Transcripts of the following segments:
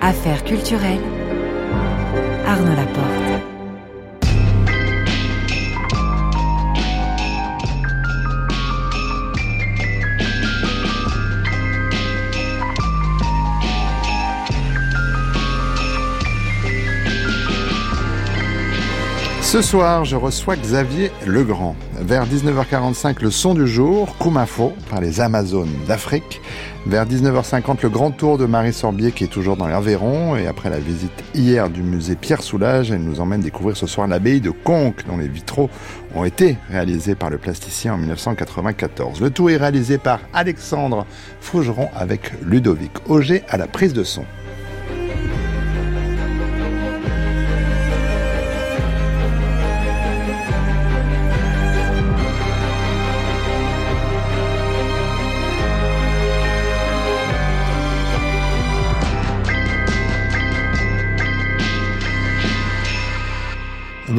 Affaires culturelles. Arnaud Laporte. Ce soir, je reçois Xavier Legrand. Vers 19h45, le son du jour, Kumafo, par les Amazones d'Afrique. Vers 19h50, le grand tour de Marie Sorbier qui est toujours dans l'Aveyron. Et après la visite hier du musée Pierre Soulages, elle nous emmène découvrir ce soir l'abbaye de Conques, dont les vitraux ont été réalisés par le plasticien en 1994. Le tout est réalisé par Alexandre Fougeron avec Ludovic Auger à la prise de son.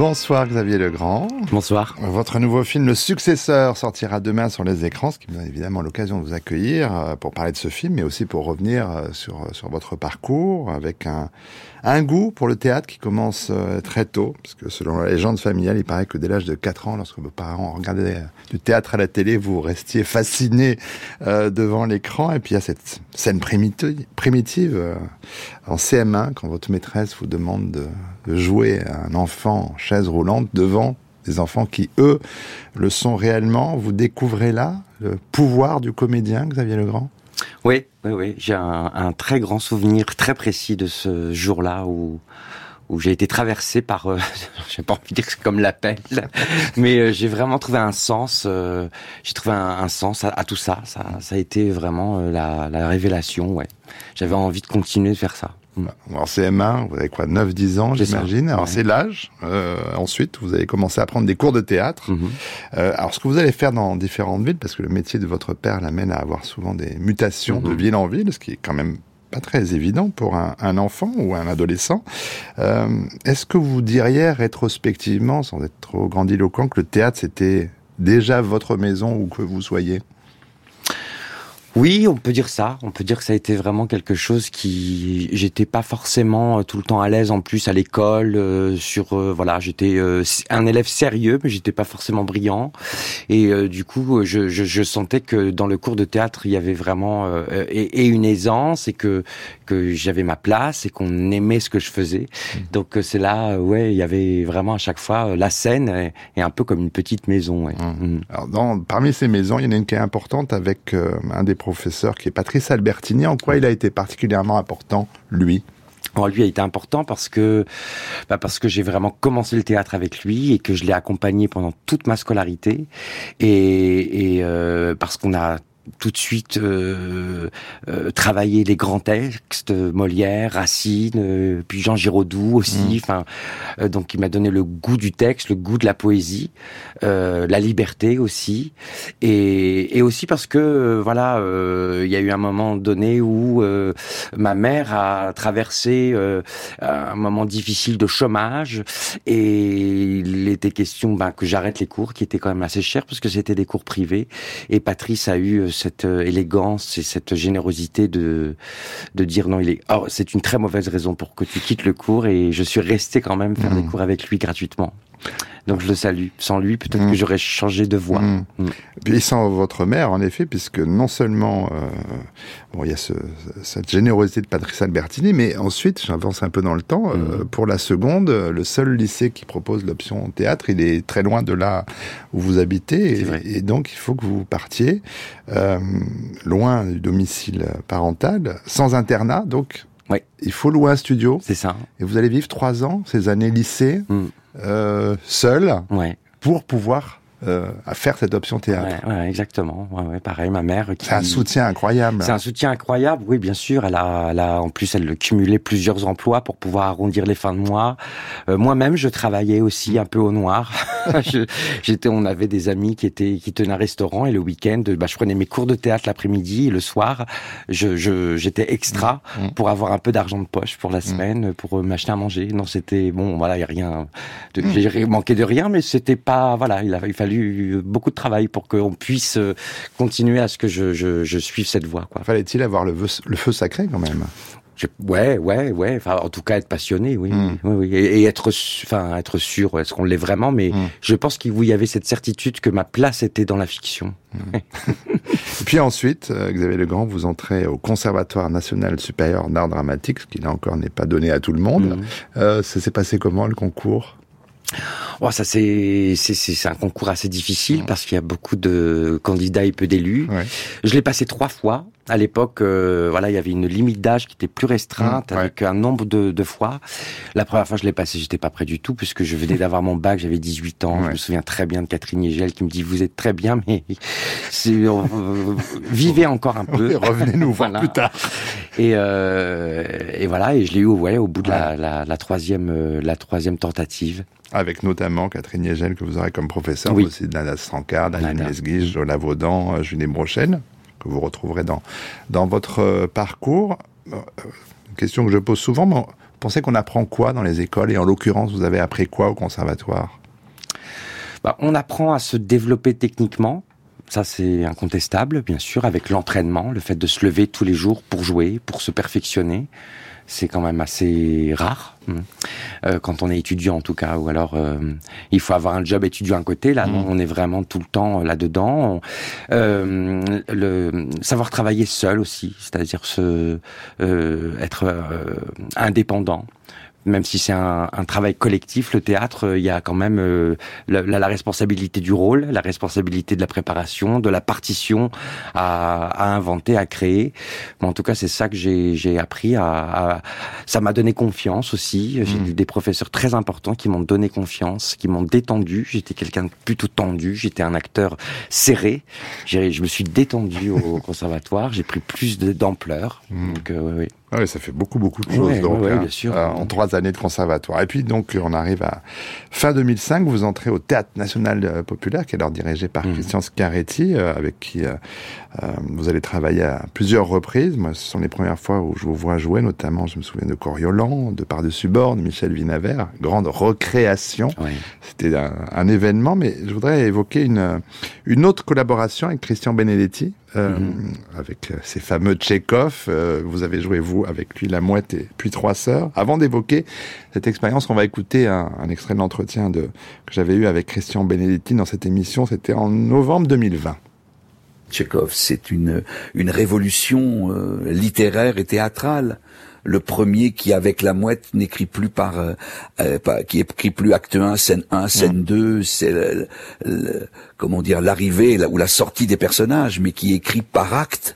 Bonsoir Xavier Legrand. Bonsoir. Votre nouveau film Le Successeur sortira demain sur les écrans, ce qui me donne évidemment l'occasion de vous accueillir euh, pour parler de ce film, mais aussi pour revenir euh, sur, sur votre parcours avec un, un goût pour le théâtre qui commence euh, très tôt, parce que selon la légende familiale, il paraît que dès l'âge de 4 ans, lorsque vos parents regardaient euh, du théâtre à la télé, vous restiez fasciné euh, devant l'écran. Et puis il y a cette scène primitive, en CM1, quand votre maîtresse vous demande de, de jouer un enfant en chaise roulante devant des enfants qui, eux, le sont réellement. Vous découvrez là le pouvoir du comédien, Xavier Legrand? Oui, oui, oui. J'ai un, un, très grand souvenir très précis de ce jour-là où où j'ai été traversé par, euh, j'ai pas envie de dire que c'est comme l'appel, mais euh, j'ai vraiment trouvé un sens. Euh, j'ai trouvé un, un sens à, à, tout ça. Ça, ça a été vraiment euh, la, la révélation. Ouais, j'avais envie de continuer de faire ça. Alors CM1, vous avez quoi, 9-10 ans, j'imagine. Alors ouais. c'est l'âge. Euh, ensuite, vous avez commencé à prendre des cours de théâtre. Mm -hmm. euh, alors ce que vous allez faire dans différentes villes, parce que le métier de votre père l'amène à avoir souvent des mutations mm -hmm. de ville en ville, ce qui est quand même pas très évident pour un, un enfant ou un adolescent. Euh, Est-ce que vous diriez rétrospectivement, sans être trop grandiloquent, que le théâtre c'était déjà votre maison où que vous soyez? Oui, on peut dire ça. On peut dire que ça a été vraiment quelque chose qui j'étais pas forcément euh, tout le temps à l'aise en plus à l'école euh, sur euh, voilà, j'étais euh, un élève sérieux mais j'étais pas forcément brillant et euh, du coup je, je, je, sentais que dans le cours de théâtre il y avait vraiment et, et, une aisance et que que j'avais ma place et qu'on aimait ce que je faisais. Mmh. Donc c'est là ouais, il y avait vraiment à chaque fois la scène est, est un peu comme une petite maison. Ouais. Mmh. Alors dans parmi ces maisons, il y en a une qui est importante avec un des professeur qui est Patrice Albertini. En quoi il a été particulièrement important, lui? Alors lui a été important parce que bah parce que j'ai vraiment commencé le théâtre avec lui et que je l'ai accompagné pendant toute ma scolarité et, et euh, parce qu'on a tout de suite euh, euh, travailler les grands textes, Molière, Racine, euh, puis Jean Giraudoux aussi. Enfin, mmh. donc il m'a donné le goût du texte, le goût de la poésie, euh, la liberté aussi, et, et aussi parce que voilà, il y a eu un moment donné où ma mère a traversé un moment difficile de chômage, et il était question ben, que j'arrête les cours, qui étaient quand même assez chers parce que c'était des cours privés, et Patrice a eu cette élégance et cette générosité de de dire non, il est. Oh, c'est une très mauvaise raison pour que tu quittes le cours et je suis resté quand même faire mmh. des cours avec lui gratuitement. Donc je le salue. Sans lui, peut-être mmh. que j'aurais changé de voie. Mmh. Mmh. Puis sans votre mère, en effet, puisque non seulement euh, bon, il y a ce, cette générosité de Patrice Albertini, mais ensuite, j'avance un peu dans le temps, euh, pour la seconde, le seul lycée qui propose l'option théâtre, il est très loin de là où vous habitez, et, et donc il faut que vous partiez euh, loin du domicile parental, sans internat, donc il faut louer un studio. C'est ça. Et vous allez vivre trois ans, ces années lycée euh, seul ouais. pour pouvoir à faire cette option théâtre. Ouais, exactement. Ouais, pareil, ma mère. Qui... C'est un soutien incroyable. C'est un soutien incroyable, oui, bien sûr. Elle a, elle a, en plus, elle cumulé plusieurs emplois pour pouvoir arrondir les fins de mois. Moi-même, je travaillais aussi un peu au noir. J'étais, on avait des amis qui étaient, qui tenaient un restaurant et le week-end, bah, je prenais mes cours de théâtre l'après-midi et le soir, je, j'étais extra mmh, mmh. pour avoir un peu d'argent de poche pour la mmh. semaine, pour m'acheter à manger. Non, c'était bon, voilà, il y a rien, de, j'ai manqué de rien, mais c'était pas, voilà, il a il fallu beaucoup de travail pour qu'on puisse euh, continuer à ce que je, je, je suive cette voie. Fallait-il avoir le, le feu sacré quand même? Ouais, ouais, ouais. Enfin, en tout cas, être passionné, oui, hmm. oui, oui. Et, être, enfin, être sûr, est-ce qu'on l'est vraiment Mais hmm. je pense qu'il y avait cette certitude que ma place était dans la fiction. Hmm. et puis ensuite, euh, Xavier Legrand, vous entrez au Conservatoire national supérieur d'art dramatique, ce qui là encore n'est pas donné à tout le monde. Euh, ça s'est passé comment le concours? Oh, ça c'est c'est un concours assez difficile parce qu'il y a beaucoup de candidats et peu d'élus. Je l'ai passé trois fois. À l'époque, euh, voilà, il y avait une limite d'âge qui était plus restreinte, mmh, avec un nombre de, de, fois. La première fois, je l'ai passé, j'étais pas prêt du tout, puisque je venais d'avoir mon bac, j'avais 18 ans. Je me souviens très bien de Catherine Yegel qui me dit, vous êtes très bien, mais euh, vivez encore un peu. Revenez nous voir plus tard. Et, euh, et voilà, et je l'ai eu ouais, au bout de la, la, la, troisième, la troisième tentative avec notamment Catherine Yegel que vous aurez comme professeur, oui. aussi Nada Strankard, Daniel Lesguige, Jola Vaudan, Julie Brochen que vous retrouverez dans, dans votre euh, parcours. Une euh, question que je pose souvent, mais pensez qu'on apprend quoi dans les écoles? Et en l'occurrence, vous avez appris quoi au conservatoire? Bah, On apprend à se développer techniquement. Ça, c'est incontestable, bien sûr, avec l'entraînement, le fait de se lever tous les jours pour jouer, pour se perfectionner c'est quand même assez rare hmm. euh, quand on est étudiant en tout cas ou alors euh, il faut avoir un job étudiant à côté là hmm. on est vraiment tout le temps là dedans euh, le savoir travailler seul aussi c'est-à-dire se être indépendant même si c'est un, un, travail collectif, le théâtre, euh, il y a quand même euh, la, la, responsabilité du rôle, la responsabilité de la préparation, de la partition à, à inventer, à créer. Bon, en tout cas, c'est ça que j'ai appris. À, à ça m'a donné confiance aussi. J'ai mmh. eu des professeurs très importants qui m'ont donné confiance, qui m'ont détendu. J'étais quelqu'un de plutôt tendu. J'étais un acteur serré. Je me suis détendu au conservatoire. J'ai pris plus d'ampleur. Mmh. Donc, euh, oui. Ah oui, ça fait beaucoup, beaucoup de choses, donc, hein, euh, en trois années de conservatoire. Et puis, donc, on arrive à fin 2005, vous entrez au Théâtre National euh, Populaire, qui est alors dirigé par mmh. Christian Scaretti, euh, avec qui vous allez travailler à plusieurs reprises. Moi, ce sont les premières fois où je vous vois jouer, notamment, je me souviens de Coriolan, de Par-dessus bord, de Michel Vinavert, grande recréation. C'était un, un, événement, mais je voudrais évoquer une, une autre collaboration avec Christian Benedetti, euh, avec euh, ces fameux Tchekhov. Euh, vous avez joué, vous, avec lui, La Mouette et puis Trois Sœurs. Avant d'évoquer cette expérience, on va écouter un, un extrait de l'entretien que j'avais eu avec Christian Benedetti dans cette émission. C'était en novembre 2020. Tchekhov, c'est une, une révolution littéraire et théâtrale le premier qui avec la mouette n'écrit plus par, euh, euh qui écrit plus acte 1, scène 1, scène 2, c'est comment dire l'arrivée ou la sortie des personnages, mais qui écrit par acte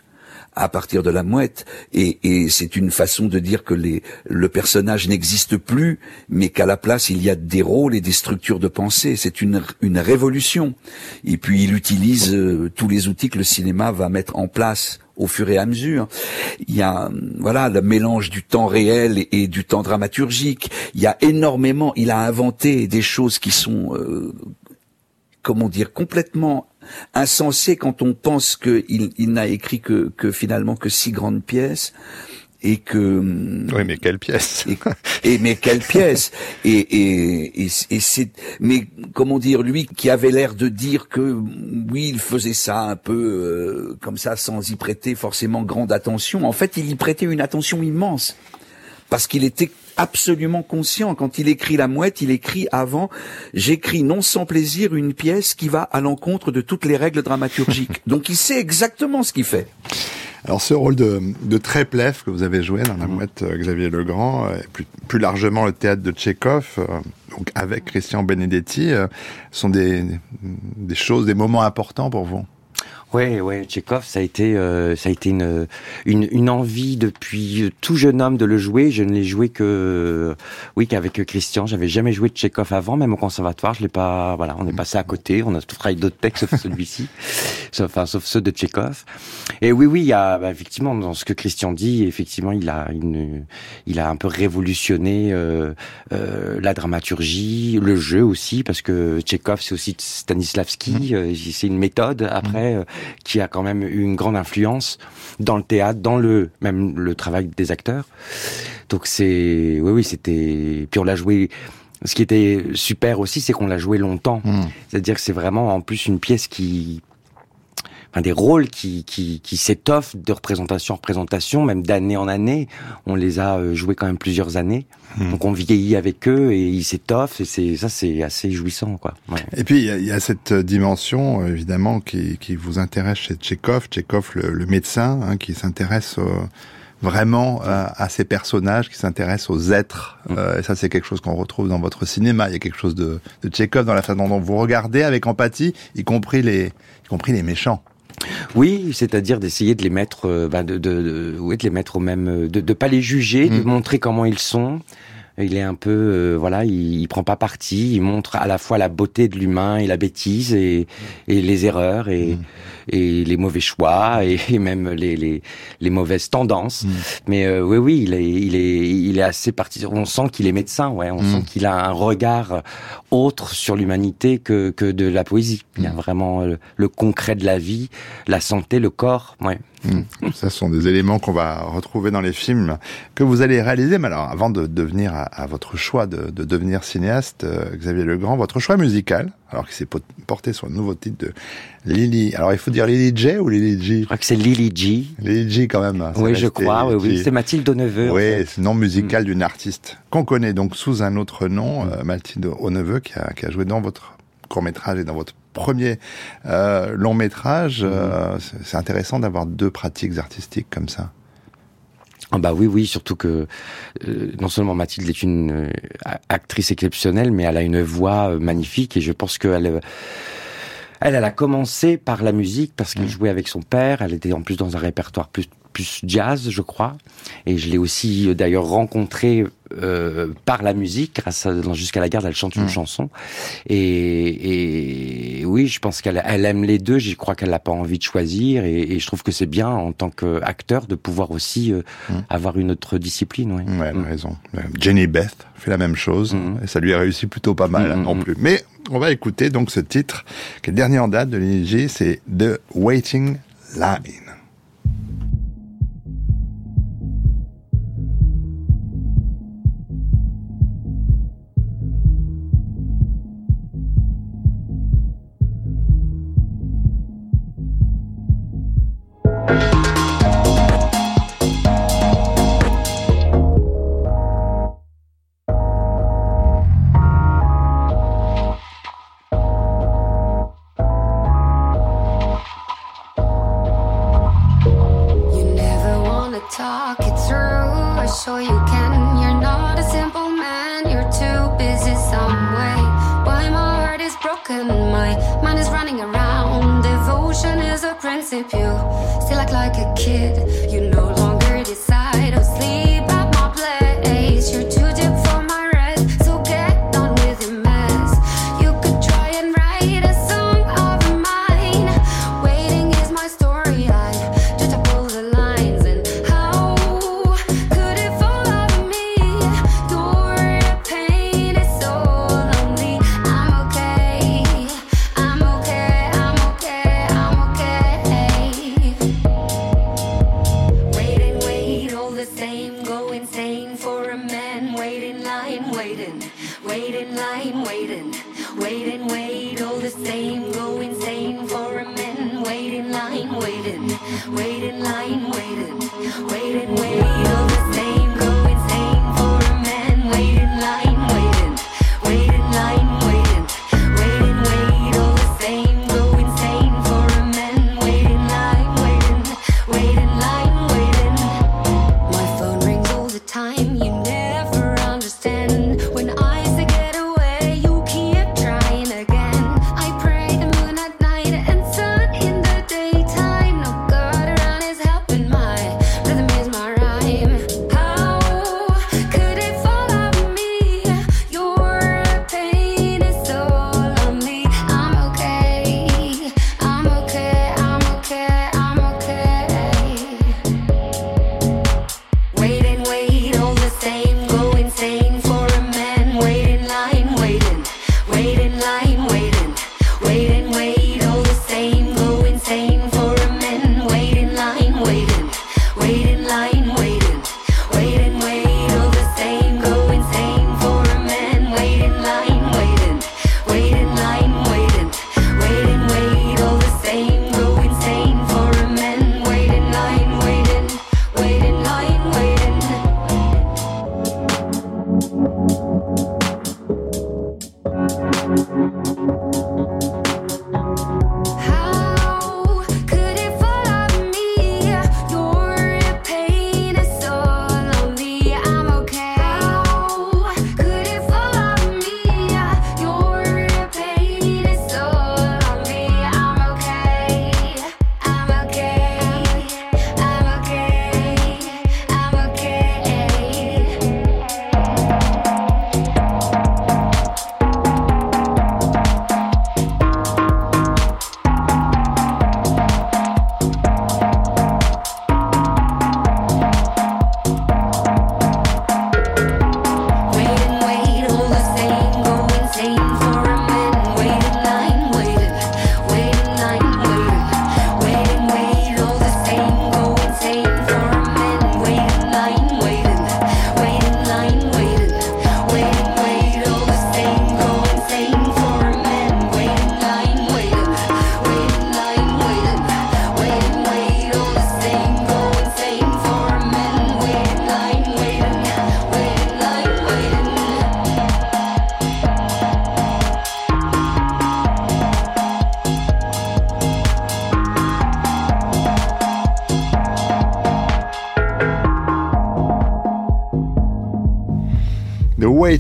à partir de la mouette. Et, et c'est une façon de dire que les, le personnage n'existe plus mais qu'à la place il y a des rôles et des structures de pensée. C'est une, une révolution. Et puis il utilise euh, tous les outils que le cinéma va mettre en place au fur et à mesure. Il y a voilà le mélange du temps réel et, du temps dramaturgique. Il y a énormément. Il a inventé des choses qui sont euh, comment dire complètement insensées quand on pense qu'il il, n'a écrit que, que finalement que six grandes pièces et que oui mais quelle pièce. et, mais quelle pièce. Et et, et, et c'est mais comment dire lui qui avait l'air de dire que oui il faisait ça un peu euh, comme ça sans y prêter forcément grande attention en fait il y prêtait une attention immense. Parce qu'il était absolument conscient. Quand il écrit la mouette il écrit avant j'écris non sans plaisir une pièce qui va à l'encontre de toutes les règles dramaturgiques. Donc il sait exactement ce qu'il fait alors ce rôle de, de Treplev que vous avez joué dans La Mouette euh, Xavier Legrand, euh, et plus, plus largement le théâtre de Tchekhov, euh, donc avec Christian Benedetti, sont des, des choses, des moments importants pour vous? Ouais, ouais, Tchekhov, ça a été, euh, ça a été une, une, une, envie depuis tout jeune homme de le jouer. Je ne l'ai joué que, oui, qu'avec Christian. J'avais jamais joué de Tchekhov avant, même au conservatoire. Je l'ai pas, voilà, on est passé à côté. On a travaillé d'autres textes sauf celui-ci, sauf, enfin, sauf ceux de Tchekhov. Et oui, oui, il y a, bah, effectivement, dans ce que Christian dit, effectivement, il a une, il a un peu révolutionné euh, euh, la dramaturgie, le jeu aussi, parce que Tchekhov, c'est aussi Stanislavski. Mmh. Euh, c'est une méthode après. Qui a quand même eu une grande influence dans le théâtre, dans le même le travail des acteurs. Donc c'est oui oui c'était puis on l'a joué ce qui était super aussi, c'est qu'on l'a joué longtemps. Hmm. C'est-à-dire que c'est vraiment en plus une pièce qui des rôles qui, qui, qui s'étoffent de représentation en représentation, même d'année en année. On les a euh, joués quand même plusieurs années. Hmm. Donc on vieillit avec eux et ils s'étoffent et c'est ça c'est assez jouissant quoi. Et puis il y, a, cette dimension euh, évidemment qui, qui vous intéresse chez Tchekhov, Tchekhov le, le médecin hein, qui s'intéresse vraiment euh, à ces personnages, qui s'intéressent aux êtres. Hmm. et ça c'est quelque chose qu'on retrouve dans votre cinéma. Il y a quelque chose de, de Tchekhov dans la façon dont vous regardez avec empathie, y compris les y compris les méchants. Oui, c'est-à-dire d'essayer de les mettre, euh, bah, de, de, de, de les mettre au même, de ne pas les juger, de mm. montrer comment ils sont. Il est un peu, euh, voilà, il, il, prend pas parti. Il montre à la fois la beauté de l'humain et la bêtise et, et les erreurs et, mm. et les mauvais choix et, même les, les, les, mauvaises tendances. Mm. Mais euh, oui, oui, il est, il est, il est assez parti. On sent qu'il est médecin, ouais. On sent qu'il a un regard autre sur l'humanité que, que de la poésie. Il y a vraiment le concret de la vie, la santé, le corps, ouais. Hmm. Ça sont des éléments qu'on va retrouver dans les films que vous allez réaliser. Mais alors, avant de devenir à, votre choix de, devenir cinéaste, euh, Xavier Legrand, votre choix musical, alors qu'il s'est porté sur le nouveau titre de Lily. Alors, il faut dire Lily J ou Lily G? Je crois que c'est Lily G. Lily G quand même. Oui, je crois. Oui, oui. C'est Mathilde Neveu. Oui, c'est le nom musical hmm. d'une artiste qu'on connaît donc sous un autre nom, euh, Mathilde Neveu, qui a, qui a joué dans votre court métrage et dans votre premier euh, long métrage. Mhm. Euh, c'est intéressant d'avoir deux pratiques artistiques comme ça. Ah bah oui, oui, surtout que euh, non seulement Mathilde est une actrice exceptionnelle, mais elle a une voix magnifique et je pense qu'elle elle, elle a commencé par la musique parce qu'elle mhm. jouait avec son père. Elle était en plus dans un répertoire plus plus jazz, je crois. Et je l'ai aussi d'ailleurs rencontré euh, par la musique, grâce à Jusqu'à la garde, elle chante une mm. chanson. Et, et, oui, je pense qu'elle elle aime les deux. Je crois qu'elle n'a pas envie de choisir. Et, et je trouve que c'est bien en tant qu'acteur de pouvoir aussi euh, mm. avoir une autre discipline. Oui, ouais, elle a mm. raison. Jenny Beth fait la même chose. Et ça lui a réussi plutôt pas mal hein, non plus. Mais on va écouter donc ce titre, qui est le dernier en date de l'ING, c'est The Waiting Line.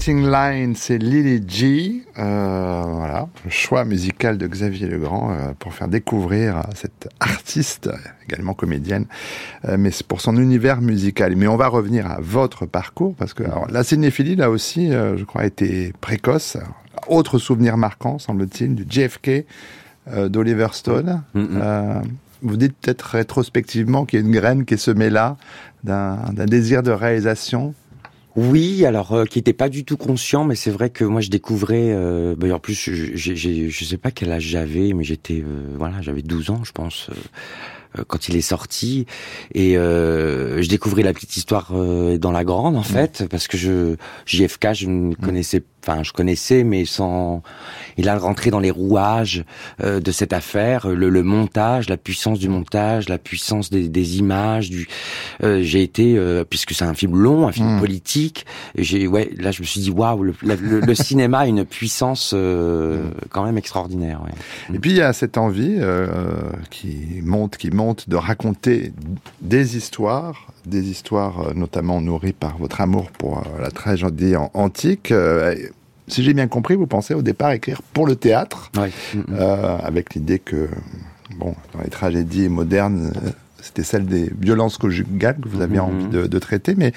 Waiting Line, c'est Lily G. Euh, voilà, le choix musical de Xavier Legrand euh, pour faire découvrir cette artiste, également comédienne, euh, mais c'est pour son univers musical. Mais on va revenir à votre parcours parce que alors, la cinéphilie là aussi, je crois, a été précoce. Autre souvenir marquant, semble-t-il, du JFK d'Oliver Stone. Vous dites peut-être rétrospectivement qu'il y a une graine qui est semée là d'un désir de réalisation oui, alors euh, qui était pas du tout conscient, mais c'est vrai que moi je découvrais. Euh, bah, en plus, je, je sais pas quel âge j'avais, mais j'étais euh, voilà, j'avais 12 ans, je pense. Euh, quand il est sorti et euh, je découvrais la petite histoire euh, dans la grande en mm. fait parce que je JFK je ne mm. connaissais enfin je connaissais mais sans il a rentré dans les rouages de cette affaire le, le, montage la puissance du montage la puissance des, des images du j'ai été puisque c'est un film long un film mm. politique j'ai ouais là je me suis dit waouh le, le, cinéma a une puissance quand même extraordinaire ouais. et puis il y a cette envie qui monte qui monte de raconter des histoires, des histoires euh, notamment nourries par votre amour pour euh, la tragédie antique. Euh, si j'ai bien compris, vous pensez au départ écrire pour le théâtre, avec l'idée que, bon, dans les tragédies modernes, c'était celle des violences conjugales que vous aviez envie de, traiter. Mais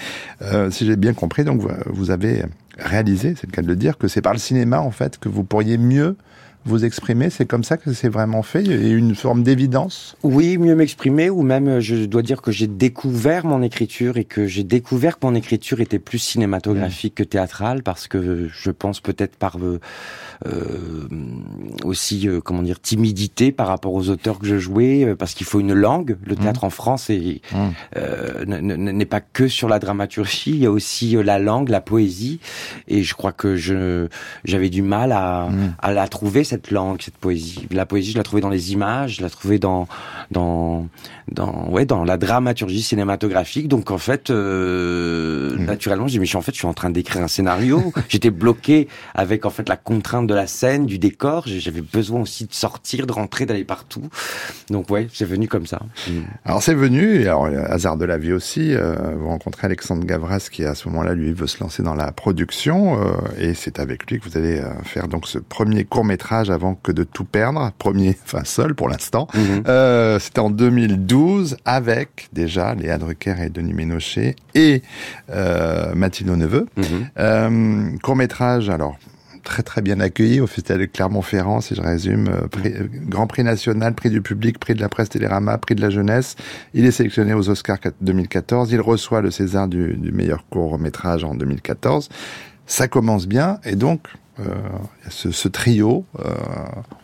si j'ai bien compris, donc vous avez réalisé, c'est le cas de le dire, que c'est par le cinéma en fait que vous pourriez mieux vous exprimer C'est comme ça que c'est vraiment fait a une forme d'évidence? Oui, mieux m'exprimer, ou même je dois dire que j'ai découvert mon écriture et que j'ai découvert que mon écriture était plus cinématographique que théâtrale, parce que je pense peut-être par euh, euh aussi, euh, comment dire, timidité par rapport aux auteurs que je jouais, euh, parce qu'il faut une langue. Le mmh. théâtre en France n'est mmh. pas que sur la dramaturgie, il y a aussi la langue, la poésie, et je crois que je j'avais du mal à, mmh. à la trouver cette langue, cette poésie. La poésie, je la trouvais dans les images, je la trouvais dans dans dans ouais dans la dramaturgie cinématographique. Donc en fait, euh, mmh. naturellement, j'ai dit mais en fait, je suis en train d'écrire un scénario. J'étais bloqué avec en fait la contrainte de la scène, du décor. J'avais besoin aussi de sortir, de rentrer, d'aller partout. Donc ouais, c'est venu comme ça. Mmh. Alors c'est venu, et alors hasard de la vie aussi. Euh, vous rencontrez Alexandre Gavras qui à ce moment-là lui veut se lancer dans la production euh, et c'est avec lui que vous allez euh, faire donc ce premier court métrage avant que de tout perdre, premier, enfin seul pour l'instant. Mhm. Euh, C'était en 2012 avec déjà Léa Drucker et Denis Ménochet et euh, Mathilde Neveu. Mhm. Euh, court métrage, alors très très bien accueilli au Festival de Clermont-Ferrand, si je résume. Euh, mhm. Grand prix national, prix du public, prix de la presse Télérama, prix de la jeunesse. Il est sélectionné aux Oscars 2014. Il reçoit le César du, du meilleur court métrage en 2014. Ça commence bien et donc ce, ce, trio, euh,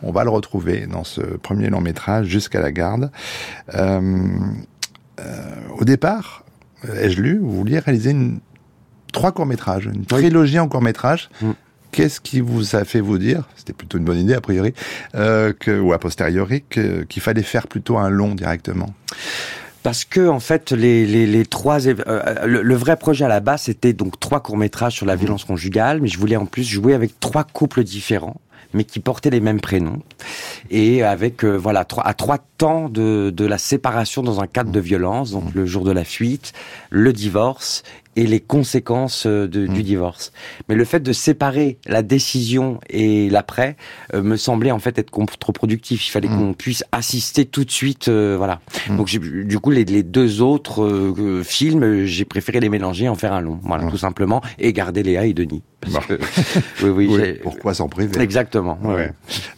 on va le retrouver dans ce premier long métrage jusqu'à la garde. Euh, au départ, ai-je lu, vous vouliez réaliser une, trois courts métrages, une trilogie en court métrage. Mm. Qu'est-ce qui vous a fait vous dire, c'était plutôt une bonne idée a priori, que, ou a posteriori, qu'il fallait faire plutôt un long directement? Parce que en fait les, les, les trois euh, le, vrai projet à la base c'était donc trois courts métrages sur la violence conjugale mais je voulais en plus jouer avec trois couples différents mais qui portaient les mêmes prénoms. Et avec euh, voilà trois, à trois temps de, de la séparation dans un cadre de violence donc le jour de la fuite le divorce et les conséquences euh, du mm. divorce. Mais le fait de séparer la décision et l'après euh, me semblait en fait être contre-productif. Il fallait mm. qu'on puisse assister tout de suite, euh, voilà. Mm. Donc du coup, les, les deux autres films, j'ai préféré les mélanger, en faire un long, voilà, tout simplement, et garder Léa et Denis. oui, oui, pourquoi s'en priver? Exactement.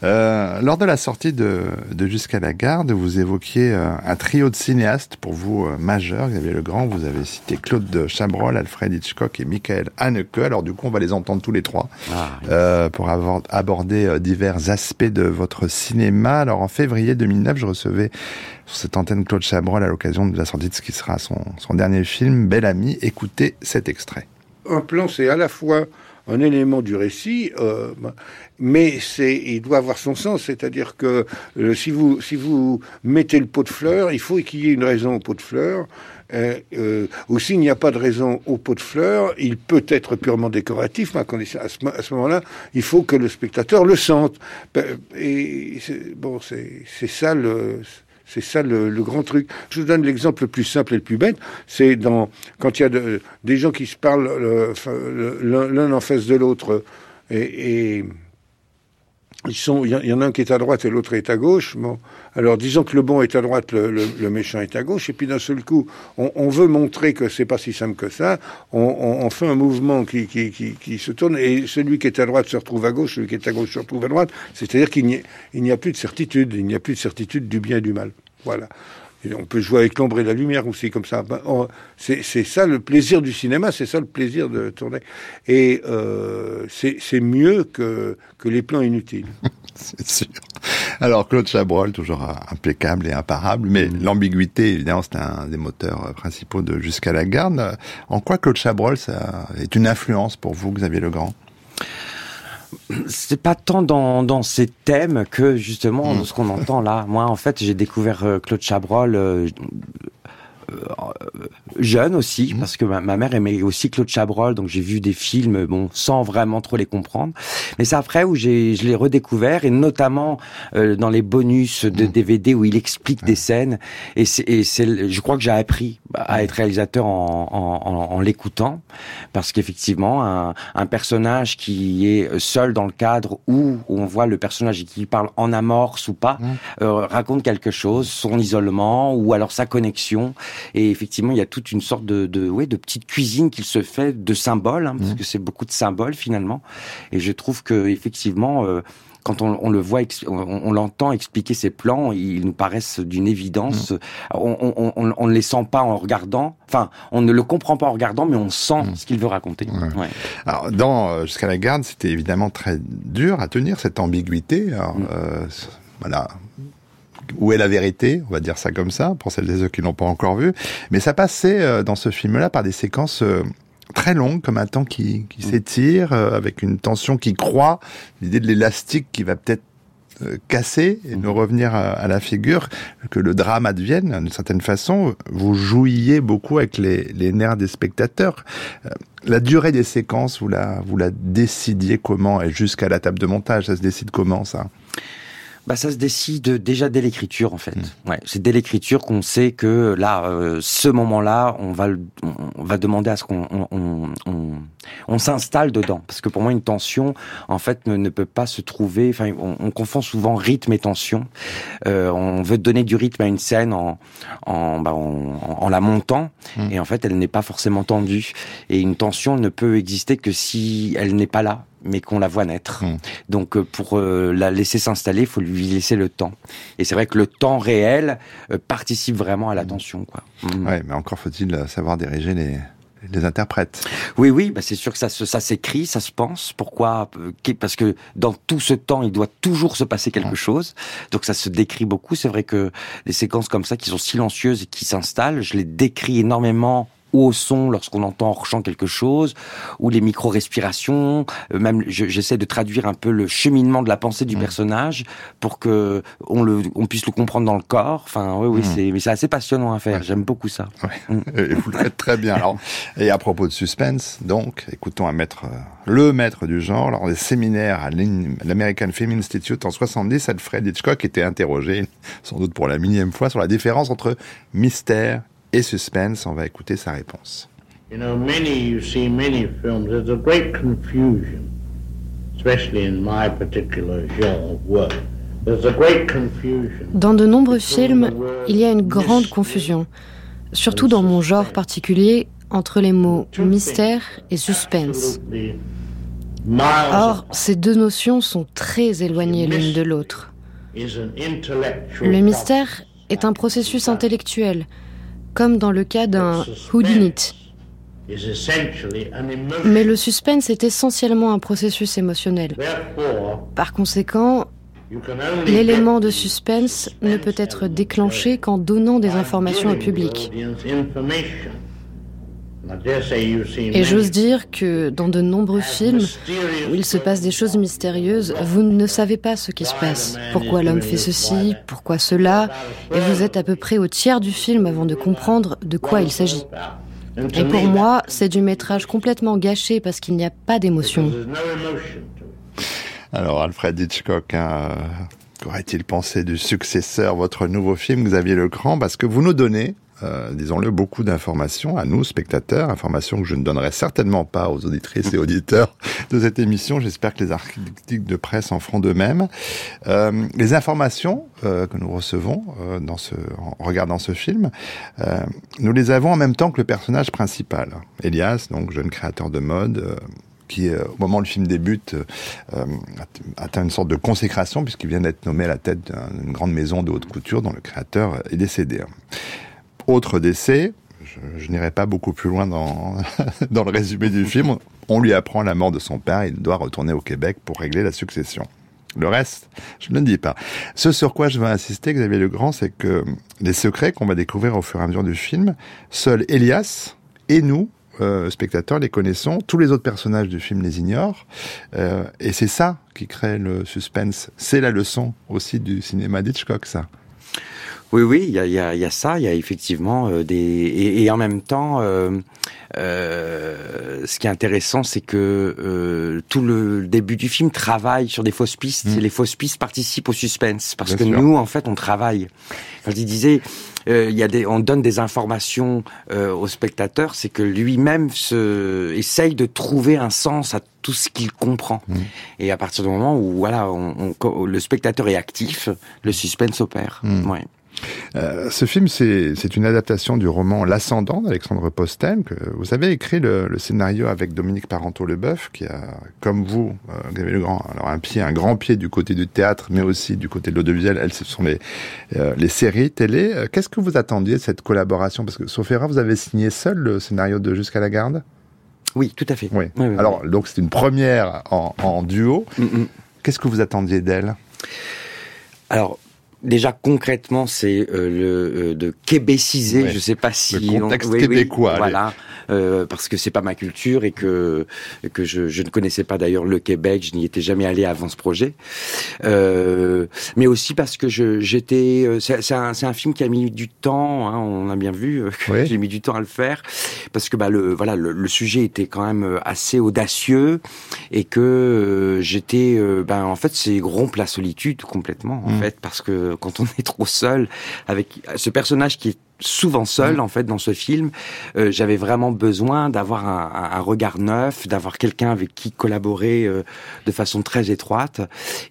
lors de la sortie de, de Jusqu'à la garde, vous évoquiez un trio de cinéastes pour vous majeurs. Xavier Legrand, vous avez cité Claude de Alfred Hitchcock et Michael Haneke. Alors du coup, on va les entendre tous les trois ah, euh, pour aborder euh, divers aspects de votre cinéma. Alors en février 2009, je recevais sur cette antenne Claude Chabrol à l'occasion de la sortie de ce qui sera son, son dernier film, Bel Ami. Écoutez cet extrait. Un plan, c'est à la fois un élément du récit, euh, mais c'est, il doit avoir son sens. C'est-à-dire que euh, si vous si vous mettez le pot de fleurs, il faut qu'il y ait une raison au pot de fleurs. Euh, euh, ou s'il n'y a pas de raison au pot de fleurs, il peut être purement décoratif, mais à, condition, à ce, moment-là, il faut que le spectateur le sente. Ben, et bon, c'est ça le C'est ça le, grand truc. Je vous donne l'exemple le plus simple et le plus bête. C'est dans quand il y a des gens qui se parlent l'un en face de l'autre et, il y, en a un qui est à droite et l'autre est à gauche. Bon, alors disons que le bon est à droite, le, méchant est à gauche, et puis d'un seul coup, on, veut montrer que c'est pas si simple que ça. On, fait un mouvement qui, qui, se tourne, et celui qui est à droite se retrouve à gauche, celui qui est à gauche se retrouve à droite. C'est-à-dire qu'il n'y a plus de certitude, il n'y a plus de certitude du bien et du mal. Voilà on peut jouer avec l'ombre et la lumière aussi comme ça. Ben, c'est ça le plaisir du cinéma, c'est ça le plaisir de tourner. Et euh, c'est mieux que, que les plans inutiles. c'est sûr. Alors Claude Chabrol, toujours impeccable et imparable, mais mm. l'ambiguïté, évidemment, c'est un des moteurs principaux de Jusqu'à la garde. En quoi Claude Chabrol ça est une influence pour vous, Xavier Legrand? C'est pas tant dans, dans ces thèmes que justement mm. ce qu'on entend là. Moi, en fait, j'ai découvert euh, Claude Chabrol euh, jeune aussi, mhm. parce que ma, mère aimait aussi Claude Chabrol, donc j'ai vu des films, bon, sans vraiment trop les comprendre. Mais c'est après où j'ai, je l'ai redécouvert, et notamment euh, dans les bonus de DVD mhm. où il explique des scènes. Et c'est, et c'est, je crois que j'ai appris à être réalisateur en, en, en, l'écoutant, parce qu'effectivement, un, un, personnage qui est seul dans le cadre où on voit le personnage qui parle en amorce ou pas, mhm. euh, raconte quelque chose, son isolement ou alors sa connexion. Et effectivement, il y a toute une sorte de, de, ouais, de petite cuisine qu'il se fait de symboles, hein, parce mmh. que c'est beaucoup de symboles finalement. Et je trouve que effectivement, euh, quand on, on, le voit, on, l'entend expliquer ses plans, ils nous paraissent d'une évidence. Mmh. On, ne les sent pas en regardant. Enfin, on ne le comprend pas en regardant, mais on sent mmh. ce qu'il veut raconter. Ouais. Alors, dans euh, Jusqu'à la garde, c'était évidemment très dur à tenir cette ambiguïté. Alors, euh, voilà, où est la vérité, on va dire ça comme ça, pour celles et ceux qui l'ont pas encore vu. Mais ça passait euh, dans ce film-là par des séquences euh, très longues, comme un temps qui, qui mm. s'étire, euh, avec une tension qui croît, l'idée de l'élastique qui va peut-être casser et nous mm. revenir à, la figure, que le drame advienne d'une certaine façon. Vous jouiez beaucoup avec les, les nerfs des spectateurs. La durée des séquences, vous la, vous la décidiez comment? Et jusqu'à la table de montage, ça se décide comment ça? Bah, ça se décide déjà dès l'écriture en fait. Hmm. Ouais, c'est dès l'écriture qu'on sait que là, euh, ce moment-là, on va on va demander à ce qu'on on, on, on, s'installe dedans. Parce que pour moi, une tension, en fait, ne, ne peut pas se trouver. Enfin, on, confond souvent rythme et tension. Euh, on veut donner du rythme à une scène en en, bah, en, la montant, hmm. et en fait, elle n'est pas forcément tendue. Et une tension ne peut exister que si elle n'est pas là mais qu'on la voit naître. Hmm. Donc euh, pour euh, la laisser s'installer, il faut lui laisser le temps. Et c'est vrai que le temps réel euh, participe vraiment à l'attention. Quoi. Hmm. Ouais, mais encore faut-il savoir diriger les, les interprètes. Oui, oui, bah c'est sûr que ça, ça s'écrit, ça se pense. Pourquoi Parce que dans tout ce temps, il doit toujours se passer quelque chose. Donc ça se décrit beaucoup. C'est vrai que des séquences comme ça, qui sont silencieuses et qui s'installent, je les décris énormément au son lorsqu'on entend hors champ quelque chose, ou les micro-respirations. Euh, même, j'essaie de traduire un peu le cheminement de la pensée du mmh. personnage pour que on le, on puisse le comprendre dans le corps. Enfin, oui, oui, mmh. c'est, mais c'est assez passionnant à faire. J'aime beaucoup ça. Mmh. Et vous le faites très bien. Alors, et à propos de suspense, donc, écoutons un maître, euh, le maître du genre, lors des séminaires à l'American Film Institute en 70, Alfred Hitchcock était interrogé, sans doute pour la millième fois, sur la différence entre mystère et suspense. On va écouter sa réponse. You know, many, you see many films, there's a great confusion, especially in my particular genre of work. Dans de nombreux films, il y a une grande confusion, surtout dans mon genre particulier, entre les mots mystère et suspense. Or, ces deux notions sont très éloignées l'une de l'autre. Le mystère est un processus intellectuel, comme dans le cas d'un whodunit. Mais le suspense est essentiellement un processus émotionnel. Par conséquent, l'élément de suspense ne peut être déclenché qu'en donnant des informations au public. Et j'ose dire que dans de nombreux films où il se passe des choses mystérieuses, vous ne savez pas ce qui se passe. Pourquoi l'homme fait ceci, pourquoi cela, et vous êtes à peu près au tiers du film avant de comprendre de quoi il s'agit. Et pour moi, c'est du métrage complètement gâché parce qu'il n'y a pas d'émotion. Alors Alfred Hitchcock, hein, Qu'aurait-il pensé du successeur, votre nouveau film, Xavier Lecran Parce que vous nous donnez, euh, disons-le, beaucoup d'informations à nous, spectateurs, informations que je ne donnerai certainement pas aux auditrices et auditeurs de cette émission. J'espère que les articles de presse en feront de même. Euh, les informations euh, que nous recevons en regardant ce film, nous les avons en même temps que le personnage principal, Elias, donc jeune créateur de mode qui, au moment où le film débute, atteint une sorte de consécration, puisqu'il vient d'être nommé à la tête d'une grande maison de haute couture dont le créateur est décédé. Autre décès, je, n'irai pas beaucoup plus loin dans, dans le résumé du film, on lui apprend la mort de son père, il doit retourner au Québec pour régler la succession. Le reste, je ne le dis pas. Ce sur quoi je veux insister, Xavier Legrand, c'est que les secrets qu'on va découvrir au fur et à mesure du film, seul Elias et nous, euh, spectateurs les connaissons, tous les autres personnages du film les ignorent, euh, et c'est ça qui crée le suspense. C'est la leçon aussi du cinéma d'Hitchcock, ça. Oui, oui, il y a, y, a, y a, ça, il y a effectivement euh, des et, et, en même temps, euh, euh, ce qui est intéressant, c'est que euh, tout le début du film travaille sur des fausses pistes. Mmh. Et les fausses pistes participent au suspense parce Bien que sûr. nous, en fait, on travaille. Quand je disais, euh, il y a des, on donne des informations euh, au spectateur, c'est que lui-même se essaye de trouver un sens à tout ce qu'il comprend. Mmh. Et à partir du moment où voilà, on, on, le spectateur est actif, le suspense opère. Mmh. Ouais. Euh, ce film, c'est une adaptation du roman L'Ascendant d'Alexandre Postel. Que vous avez écrit le, le, scénario avec Dominique Parenteau-Leboeuf, qui a, comme vous, euh, Gabriel Legrand, alors un pied, un grand pied du côté du théâtre, mais aussi du côté de l'audiovisuel. Elles, ce sont les, euh, les séries télé. Qu'est-ce que vous attendiez de cette collaboration? Parce que, sauf erreur, vous avez signé seul le scénario de Jusqu'à la garde? Oui, tout à fait. Oui. oui, oui alors, oui. donc c'est une première en, en duo. Mm -mm. Qu'est-ce que vous attendiez d'elle? Alors, Déjà concrètement, c'est euh, le euh, de québéciser. Ouais. Je sais pas si le contexte on... oui, québécois. Oui, voilà, euh, parce que c'est pas ma culture et que que je, je ne connaissais pas d'ailleurs le Québec. Je n'y étais jamais allé avant ce projet. Euh, mais aussi parce que j'étais. Euh, c'est un, un film qui a mis du temps. Hein, on a bien vu. Oui. J'ai mis du temps à le faire parce que bah le voilà le, le sujet était quand même assez audacieux et que j'étais. ben en fait c'est rompe la solitude complètement en mmh. fait parce que quand on est trop seul avec ce personnage qui est souvent seul mmh. en fait dans ce film. Euh, J'avais vraiment besoin d'avoir un, un, regard neuf, d'avoir quelqu'un avec qui collaborer euh, de façon très étroite.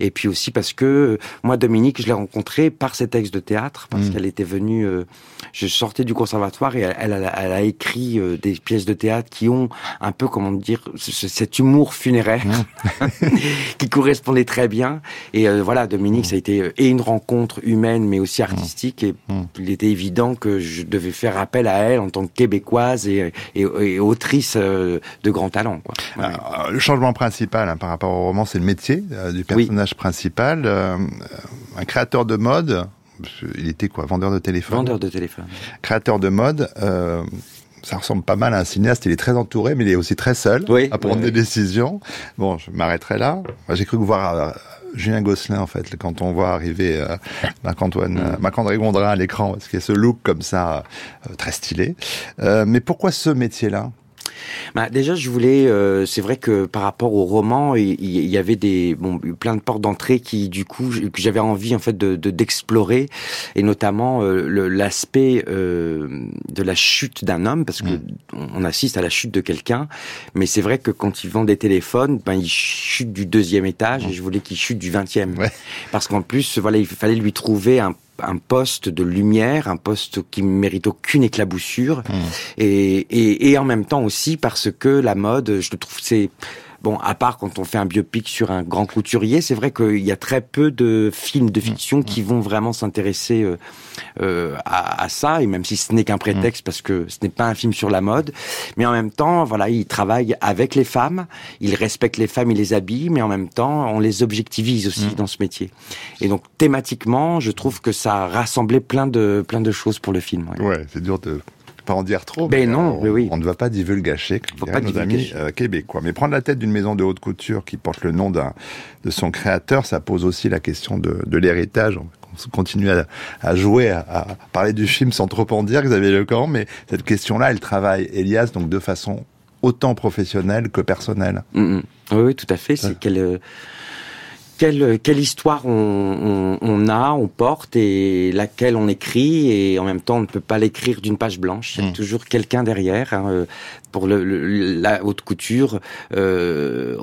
Et puis aussi parce que euh, moi Dominique, je l'ai rencontrée par ses textes de théâtre parce mmh. qu'elle était venue. Euh, je sortais du conservatoire et elle, elle, a, elle a, écrit euh, des pièces de théâtre qui ont un peu comment dire cet humour funéraire mmh. qui correspondait très bien. Et voilà, Dominique, ça a été et une rencontre humaine mais aussi artistique. Et il était évident que je devais faire appel à elle en tant que québécoise et, et, et autrice euh, de grand talent. Quoi. Alors, le changement principal hein, par rapport au roman, c'est le métier euh, du personnage oui. principal. Euh, un créateur de mode, il était quoi Vendeur de téléphone Vendeur de téléphone. Créateur de mode. Euh, ça ressemble pas mal à un cinéaste. Il est très entouré, mais il est aussi très seul oui, à prendre oui, des décisions. Bon, je m'arrêterai là. J'ai cru voir euh, Julien Gosselin en fait quand on voit arriver euh, Marc-Antoine, mm. euh, Marc-André Gondrin à l'écran parce qu'il y a ce look comme ça euh, très stylé. Euh, mais pourquoi ce métier-là? Bah, déjà, je voulais. Euh, c'est vrai que par rapport au roman, il, il y avait des bon plein de portes d'entrée qui, du coup, que j'avais envie en fait de d'explorer, de, et notamment euh, l'aspect euh, de la chute d'un homme, parce que mmh. on assiste à la chute de quelqu'un. Mais c'est vrai que quand il vend des téléphones, ben il chute du deuxième étage, mmh. et je voulais qu'il chute du vingtième, ouais. parce qu'en plus, voilà, il fallait lui trouver un un poste de lumière, un poste qui mérite aucune éclaboussure, mmh. et, et, et, en même temps aussi parce que la mode, je le trouve, c'est bon, à part quand on fait un biopic sur un grand couturier, c'est vrai qu'il y a très peu de films de fiction mmh. qui vont vraiment s'intéresser euh, euh, à, à, ça, et même si ce n'est qu'un prétexte, mmh. parce que ce n'est pas un film sur la mode, mais en même temps, voilà, il travaille avec les femmes, il respecte les femmes, il les habille, mais en même temps, on les objectivise aussi mmh. dans ce métier. Et donc, thématiquement, je trouve que ça a rassemblé plein de, plein de choses pour le film. Ouais, ouais c'est dur de pas en dire trop. Ben non, on, oui, oui. on ne va pas divulgacher, comme pas nos amis euh, québécois. Mais prendre la tête d'une maison de haute couture qui porte le nom d'un de son créateur, ça pose aussi la question de, de l'héritage. On continue à, à jouer, à, à, parler du film sans trop en dire, Xavier Lecan, mais cette question-là, elle travaille Elias donc de façon autant professionnelle que personnelle. Mm -hmm. Oui, oui, tout à fait. C'est qu'elle euh, quelle, quelle histoire on, on, on, a, on porte et laquelle on écrit et en même temps on ne peut pas l'écrire d'une page blanche. Il y a mm. toujours quelqu'un derrière. Hein, euh, pour le, la haute couture, euh,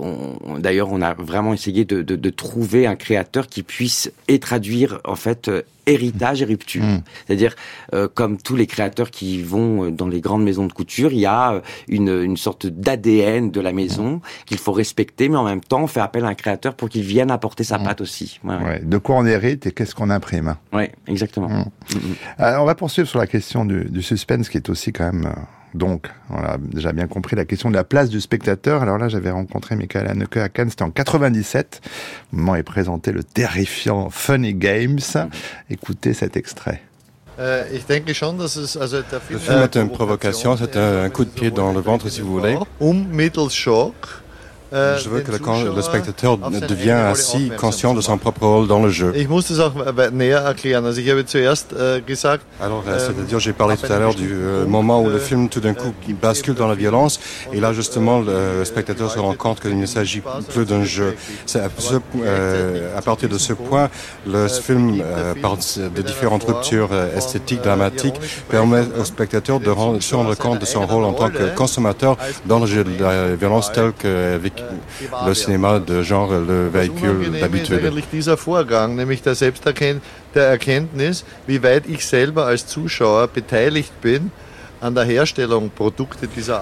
d'ailleurs on a vraiment essayé de, de, de, trouver un créateur qui puisse et traduire en fait euh, héritage et rupture. Mm. C'est-à-dire, euh, comme tous les créateurs qui vont dans les grandes maisons de couture, il y a une, une sorte d'ADN de la maison qu'il faut respecter, mais en même temps, on fait appel à un créateur pour qu'il vienne apporter sa mmh. patte aussi. Ouais, De quoi on hérite et qu'est-ce qu'on imprime Oui, exactement. Euh, on va poursuivre sur la question du, du, suspense, qui est aussi quand même... Euh, donc, on a déjà bien compris la question de la place du spectateur. Alors là, j'avais rencontré Michael Haneke à Cannes, c'était en 97. Au moment où est présenté le terrifiant Funny Games. Écoutez cet extrait. Euh, le film est une provocation, c'est un coup de pied dans le ventre, si vous voulez. Um Euh, je veux que le, le spectateur devienne ainsi conscient de son propre rôle dans le jeu. Äh, gesagt. Alors, euh, c'est-à-dire, j'ai parlé tout à l'heure du euh, moment où le film tout d'un coup bascule dans la violence, et là justement, le spectateur se rend compte qu'il ne s'agit plus d'un jeu. À, ce, euh, à, partir de ce point, le film, euh, par de différentes ruptures esthétiques, dramatiques, permet au spectateur de se rendre compte de son rôle en tant que consommateur dans le jeu de la violence tel qu'avec le cinéma de genre le véhicule d'habitude. dieser Vorgang, nämlich der Selbsterkenntnis, der Erkenntnis, wie weit ich selber als Zuschauer beteiligt bin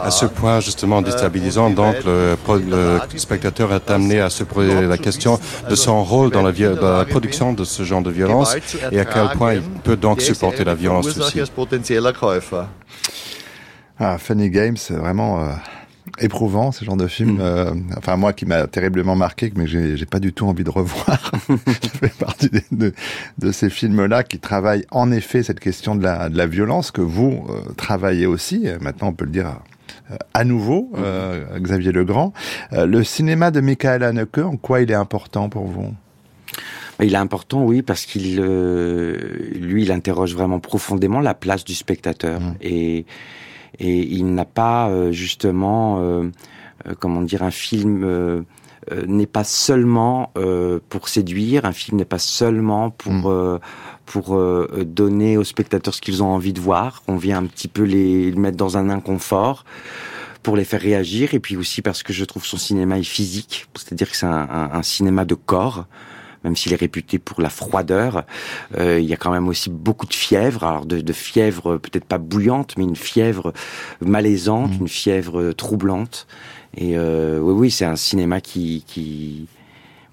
à ce point justement déstabilisant, donc le, le, spectateur est amené à se poser la question de son rôle dans la, dans la, production de ce genre de violence et à quel point il peut donc supporter la violence aussi. Ah, Funny Games, c'est vraiment... Euh éprouvant ce genre de film. Mm. Euh, enfin moi qui m'a terriblement marqué, mais j'ai pas du tout envie de revoir. je fais partie de, de, ces films-là qui travaillent en effet cette question de la, de la violence que vous euh, travaillez aussi. Maintenant on peut le dire. Euh, à nouveau, mm. Xavier Legrand. le cinéma de Michael Haneke, en quoi il est important pour vous? Il est important, oui, parce qu'il, lui, il interroge vraiment profondément la place du spectateur mm. et et il n'a pas euh, justement, euh, euh, comment dire, un film n'est pas seulement pour séduire, un film n'est pas seulement pour mm. pour donner aux spectateurs ce qu'ils ont envie de voir. On vient un petit peu les, mettre dans un inconfort pour les faire réagir, et puis aussi parce que je trouve son cinéma est physique, c'est-à-dire que c'est un, un, cinéma de corps même s'il est réputé pour la froideur, euh, il y a quand même aussi beaucoup de fièvre, alors de, de fièvre peut-être pas bouillante, mais une fièvre malaisante, mmh. une fièvre troublante. Et euh, oui, oui, c'est un cinéma qui, qui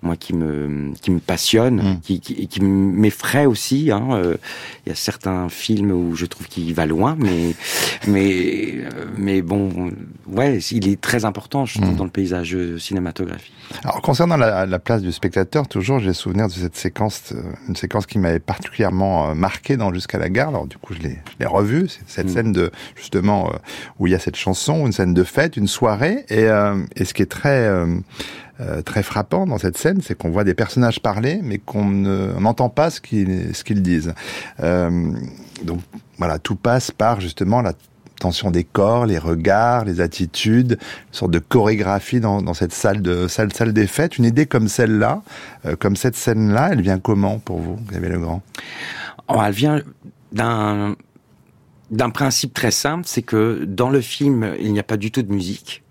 moi qui me qui me passionne, mmh. qui, qui, qui m'effraie aussi. Hein. Euh, il y a certains films où je trouve qu'il va loin, mais mais euh, mais bon, ouais, il est très important, je trouve, mmh. dans le paysage cinématographique. Alors concernant la, la place du spectateur, toujours j'ai souvenir de cette séquence, euh, une séquence qui m'avait particulièrement marqué dans Jusqu'à la gare. Alors du coup, je l'ai revue, c'est cette mmh. scène de justement où il y a cette chanson, une scène de fête, une soirée, et, et ce qui est très euh, très frappant dans cette scène, c'est qu'on voit des personnages parler, mais qu'on n'entend pas ce qu'ils disent. Euh, donc voilà, tout passe par justement la tension des corps, les regards, les attitudes, une sorte de chorégraphie dans, dans cette salle de salle salle des fêtes. Une idée comme celle-là, euh, comme cette scène-là, elle vient comment pour vous, Gabriel Legrand? Oh, Elle vient d'un d'un principe très simple, c'est que dans le film, il n'y a pas du tout de musique.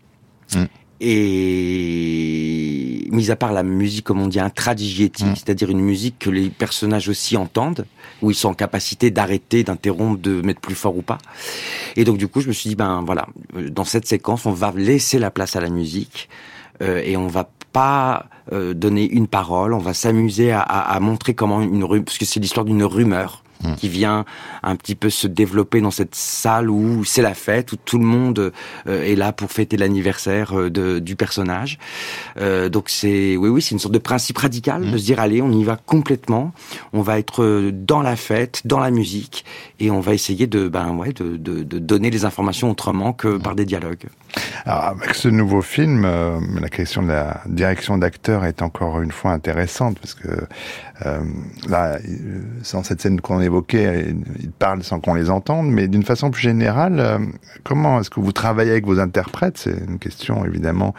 Mm. Et mis à part la musique, comme on dit, un tradigéti, mm. c'est-à-dire une musique que les personnages aussi entendent, où ils sont en capacité d'arrêter, d'interrompre, de mettre plus fort ou pas. Et donc du coup, je me suis dit, ben voilà, dans cette séquence, on va laisser la place à la musique euh, et on va pas euh, donner une parole, on va s'amuser à, à, à, montrer comment une rue, parce que c'est l'histoire d'une rumeur Mm. qui vient un petit peu se développer dans cette salle où c'est la fête, où tout le monde euh, est là pour fêter l'anniversaire euh, du personnage. Euh, donc c'est, oui, oui, c'est une sorte de principe radical mm. de se dire allez, on y va complètement, on va être dans la fête, dans la musique, et on va essayer de, ben ouais, de, de, de donner les informations autrement que mm. par des dialogues. Alors avec ce nouveau film, la question de la direction d'acteur est encore une fois intéressante parce que euh, là, sans cette scène qu'on évoquait, ils parlent sans qu'on les entende, mais d'une façon plus générale, euh, comment est-ce que vous travaillez avec vos interprètes? C'est une question évidemment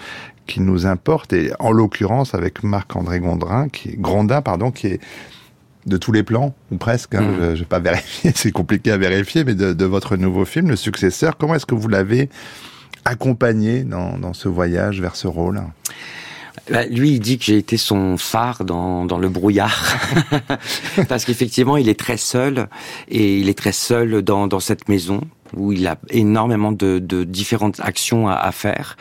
qui nous importe, et en l'occurrence avec Marc-André Gondrin, qui, Grondin, pardon, qui est de tous les plans, ou presque, hein, Mhm. je ne vais pas vérifier, c'est compliqué à vérifier, mais de, de votre nouveau film, le successeur, comment est-ce que vous l'avez accompagné dans, dans ce voyage vers ce rôle? Bah, lui, il dit que j'ai été son phare dans, dans le brouillard. Parce qu'effectivement, il est très seul. Et il est très seul dans, dans cette maison où il a énormément de, de différentes actions à, à faire.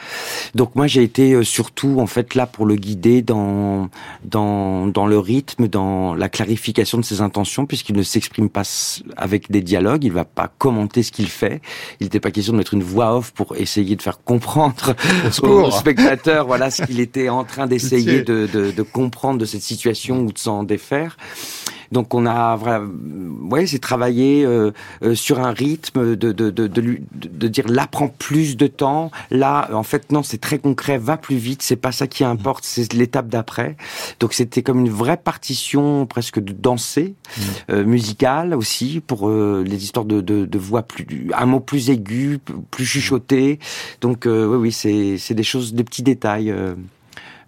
Donc moi j'ai été euh, surtout en fait là pour le guider dans dans dans le rythme, dans la clarification de ses intentions puisqu'il ne s'exprime pas avec des dialogues, il va pas commenter ce qu'il fait. Il n'était pas question de mettre une voix off pour essayer de faire comprendre aux spectateurs voilà ce qu'il était en train d'essayer de, de, de comprendre de cette situation ou de s'en défaire. Donc on a voilà, ouais, c'est travaillé euh, euh, sur un rythme de de de de, lui- de, dire là prend plus de temps, là en fait non c'est très concret, va plus vite, c'est pas ça qui importe, c'est l'étape d'après. Donc c'était comme une vraie partition presque de danser, euh, musicale aussi pour euh, les histoires de, de de voix plus un mot plus aigu, plus chuchoté. Donc euh, oui oui c'est c'est des choses des petits détails.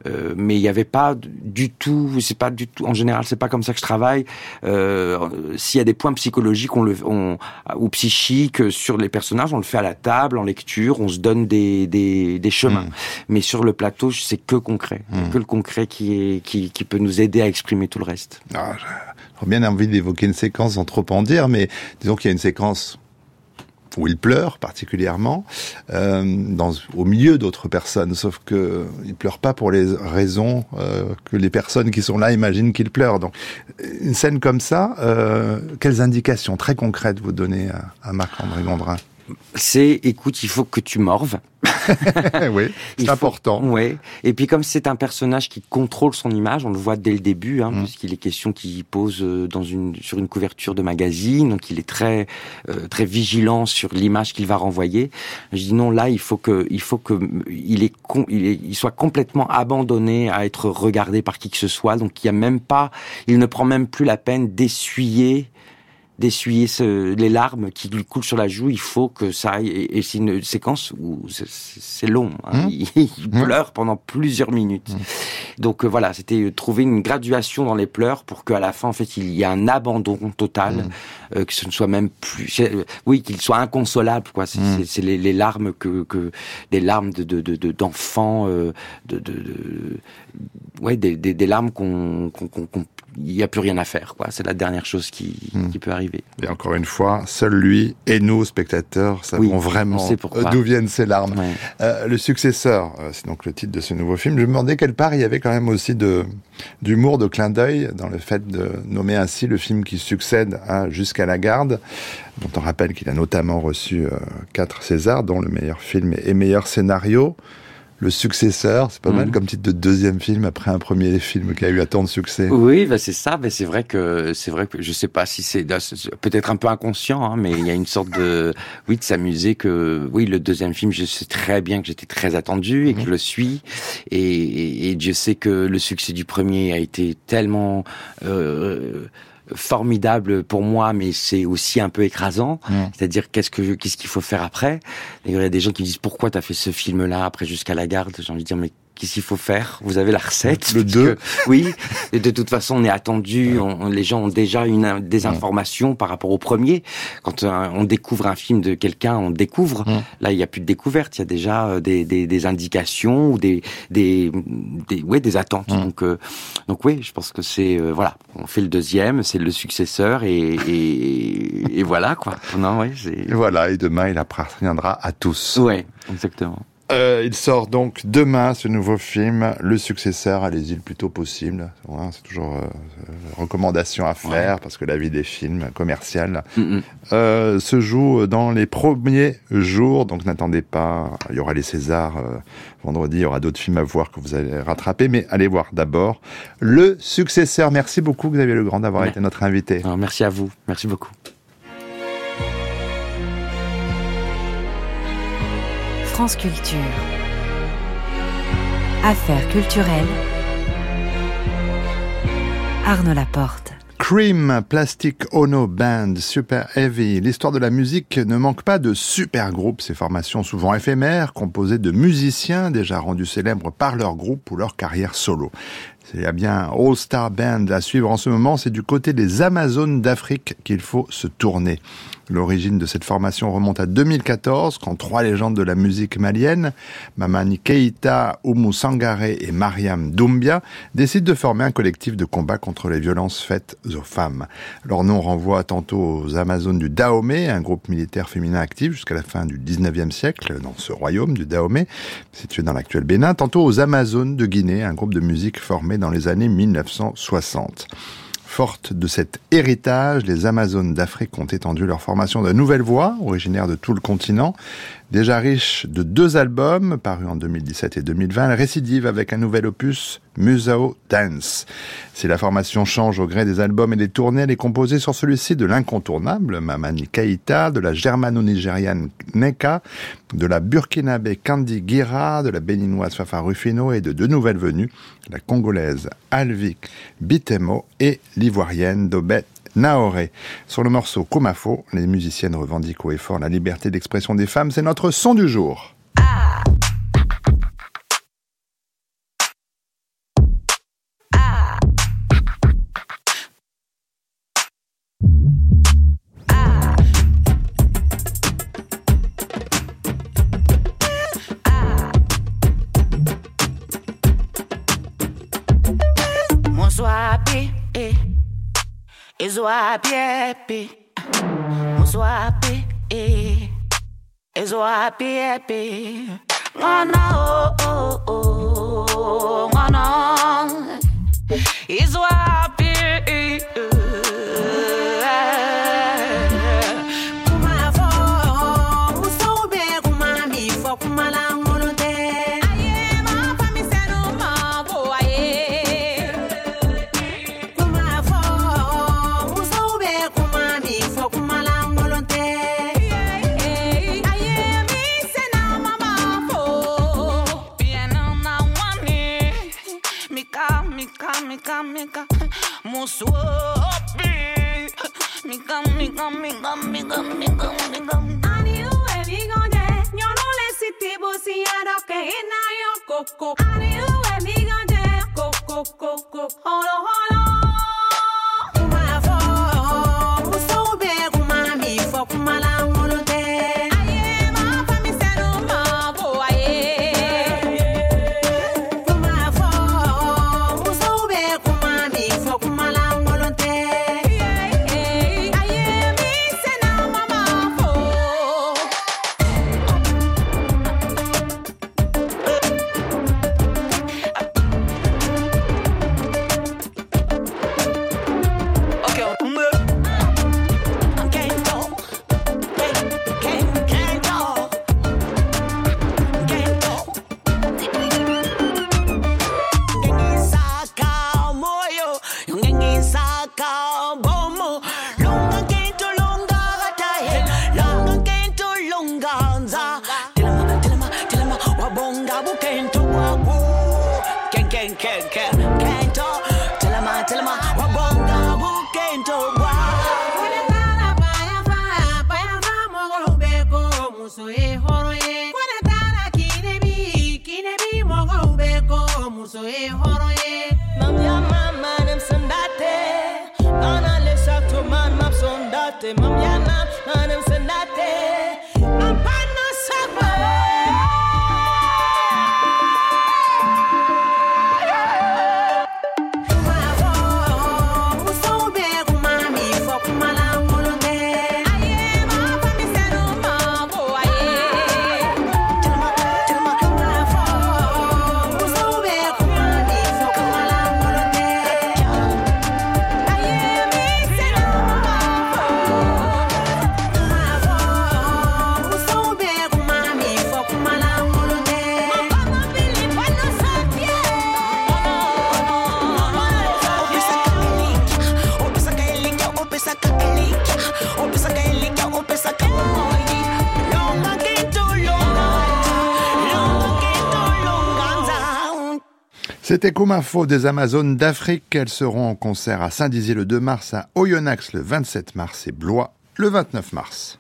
Euh, mais il n'y avait pas du tout, c'est pas du tout. En général, c'est pas comme ça que je travaille. Euh, S'il y a des points psychologiques, on le, on, ou psychiques sur les personnages, on le fait à la table, en lecture, on se donne des des, des chemins. Mm. Mais sur le plateau, c'est que concret, Mm. que le concret qui est qui, qui peut nous aider à exprimer tout le reste. Ah, J'aurais bien envie d'évoquer une séquence sans trop en dire, mais disons qu'il y a une séquence où il pleure particulièrement, euh, au milieu d'autres personnes, sauf que il pleure pas pour les raisons euh, que les personnes qui sont là imaginent qu'il pleure. Donc, une scène comme ça, euh, quelles indications très concrètes vous donnez à, à Marc-André Gondrin C'est, écoute, il faut que tu morves. Oui, c'est faut- important. Ouais. Et puis comme c'est un personnage qui contrôle son image, on le voit dès le début, hein, Mm. puisqu'il est question qu'il pose euh, dans une sur une couverture de magazine, donc il est très euh, très vigilant sur l'image qu'il va renvoyer. Je dis non, là il faut que il faut que il est con- il, est, il soit complètement abandonné à être regardé par qui que ce soit. Donc il y a même pas, il ne prend même plus la peine d'essuyer d'essuyer les larmes qui lui coulent sur la joue, il faut que ça aille. Et, c'est une séquence où c'est- long. hein. Mmh. Il, il pleure pendant plusieurs minutes. Donc euh, voilà, c'était euh, trouver une graduation dans les pleurs pour qu'à la fin, en fait, il y ait un abandon total, euh, que ce ne soit même plus. Oui, qu'il soit inconsolable. Quoi. C'est Mmh. les, les larmes que, que des larmes de de- de- de- d'enfants, de, de, ouais, des, des, des larmes qu'on qu'on qu'on- qu'on- il n'y a plus rien à faire. quoi. C'est la dernière chose qui, Mm. qui peut arriver. Et encore une fois, seul lui et nous, spectateurs, savons Oui, vraiment d'où viennent ces larmes. Ouais. Euh, le successeur, euh, c'est donc le titre de ce nouveau film. Je me demandais quelle part il y avait quand même aussi de d'humour, de clin d'œil dans le fait de nommer ainsi le film qui succède à Jusqu'à la garde, dont on rappelle qu'il a notamment reçu euh, quatre Césars, dont le meilleur film et meilleur scénario. Le successeur, c'est pas mal Mhm. comme titre de deuxième film après un premier film qui a eu tant de succès. Oui, bah c'est ça. Bah c'est vrai que c'est vrai que je sais pas si c'est peut-être un peu inconscient, hein, mais il y a une sorte de oui de s'amuser que oui le deuxième film, je sais très bien que j'étais très attendu et que je le suis et, et, et Dieu sait que le succès du premier a été tellement euh, formidable pour moi, mais c'est aussi un peu écrasant. C'est-à-dire qu'est-ce que qu'est-ce qu'il faut faire après? Il y a des gens qui me disent pourquoi t'as fait ce film-là après jusqu'à la garde? J'ai envie de dire mais qu'est-ce qu'il faut faire? Vous avez la recette? Le Parce deux. que- Oui. Et de toute façon, on est attendu. On, les gens ont déjà une des informations par rapport au premier. Quand euh, on découvre un film de quelqu'un, on découvre. Mm. Là, il n'y a plus de découverte. Il y a déjà euh, des, des, des indications ou des des des ouais des attentes. Mm. Donc euh, donc oui, je pense que c'est euh, voilà. On fait le deuxième, c'est le successeur et et, et voilà quoi. Non, ouais, voilà, et demain, il appartiendra à tous. ouais, exactement. Euh, il sort donc demain ce nouveau film, Le Successeur. Allez-y le plus tôt possible. C'est toujours euh, euh, recommandation à faire parce que la vie des films commercial Mm, mm. euh, se joue dans les premiers jours. Donc n'attendez pas. Il y aura les Césars vendredi. Il y aura d'autres films à voir que vous allez rattraper. Mais allez voir d'abord Le Successeur. Merci beaucoup Xavier Legrand d'avoir Ouais. été notre invité. Alors, merci à vous. Merci beaucoup. France Culture. Affaires culturelles. Arnaud Laporte. Cream, Plastic Ono Band, Super Heavy. L'histoire de la musique ne manque pas de super groupes, ces formations souvent éphémères, composées de musiciens déjà rendus célèbres par leur groupe ou leur carrière solo. Il y a bien All Star Band à suivre en ce moment, c'est du côté des Amazones d'Afrique qu'il faut se tourner. L'origine de cette formation remonte à 2014, quand trois légendes de la musique malienne, Mamani Keita, Oumou Sangaré et Mariam Doumbia, décident de former un collectif de combat contre les violences faites aux femmes. Leur nom renvoie tantôt aux Amazones du Dahomey, un groupe militaire féminin actif jusqu'à la fin du 19e siècle dans ce royaume du Dahomey, situé dans l'actuel Bénin, tantôt aux Amazones de Guinée, un groupe de musique formé dans les années 1960. Fortes de cet héritage, les Amazones d'Afrique ont étendu leur formation de nouvelles voix, originaires de tout le continent. Déjà riche de deux albums, parus en 2017 et 2020, elle récidive avec un nouvel opus, Musao Dance. Si la formation change au gré des albums et des tournées, elle est composée sur celui-ci de l'incontournable Mamani Kaita, de la germano-nigériane Neka, de la burkinabé Kandi Gira, de la béninoise Fafa Rufino et de deux nouvelles venues, la congolaise Alvik Bitemo et l'ivoirienne Dobet Naoré. Sur le morceau Komafo, les musiciennes revendiquent haut et fort la liberté d'expression des femmes. C'est notre son du jour. Ezoapi epi, muzoapi e, ezoapi epi. Ngana o o o, ngana. Ezoapi e, so hold on. C'était comme info des Amazones d'Afrique. Elles seront en concert à Saint-Dizier le 2 mars, à Oyonnax le 27 mars et Blois le 29 mars.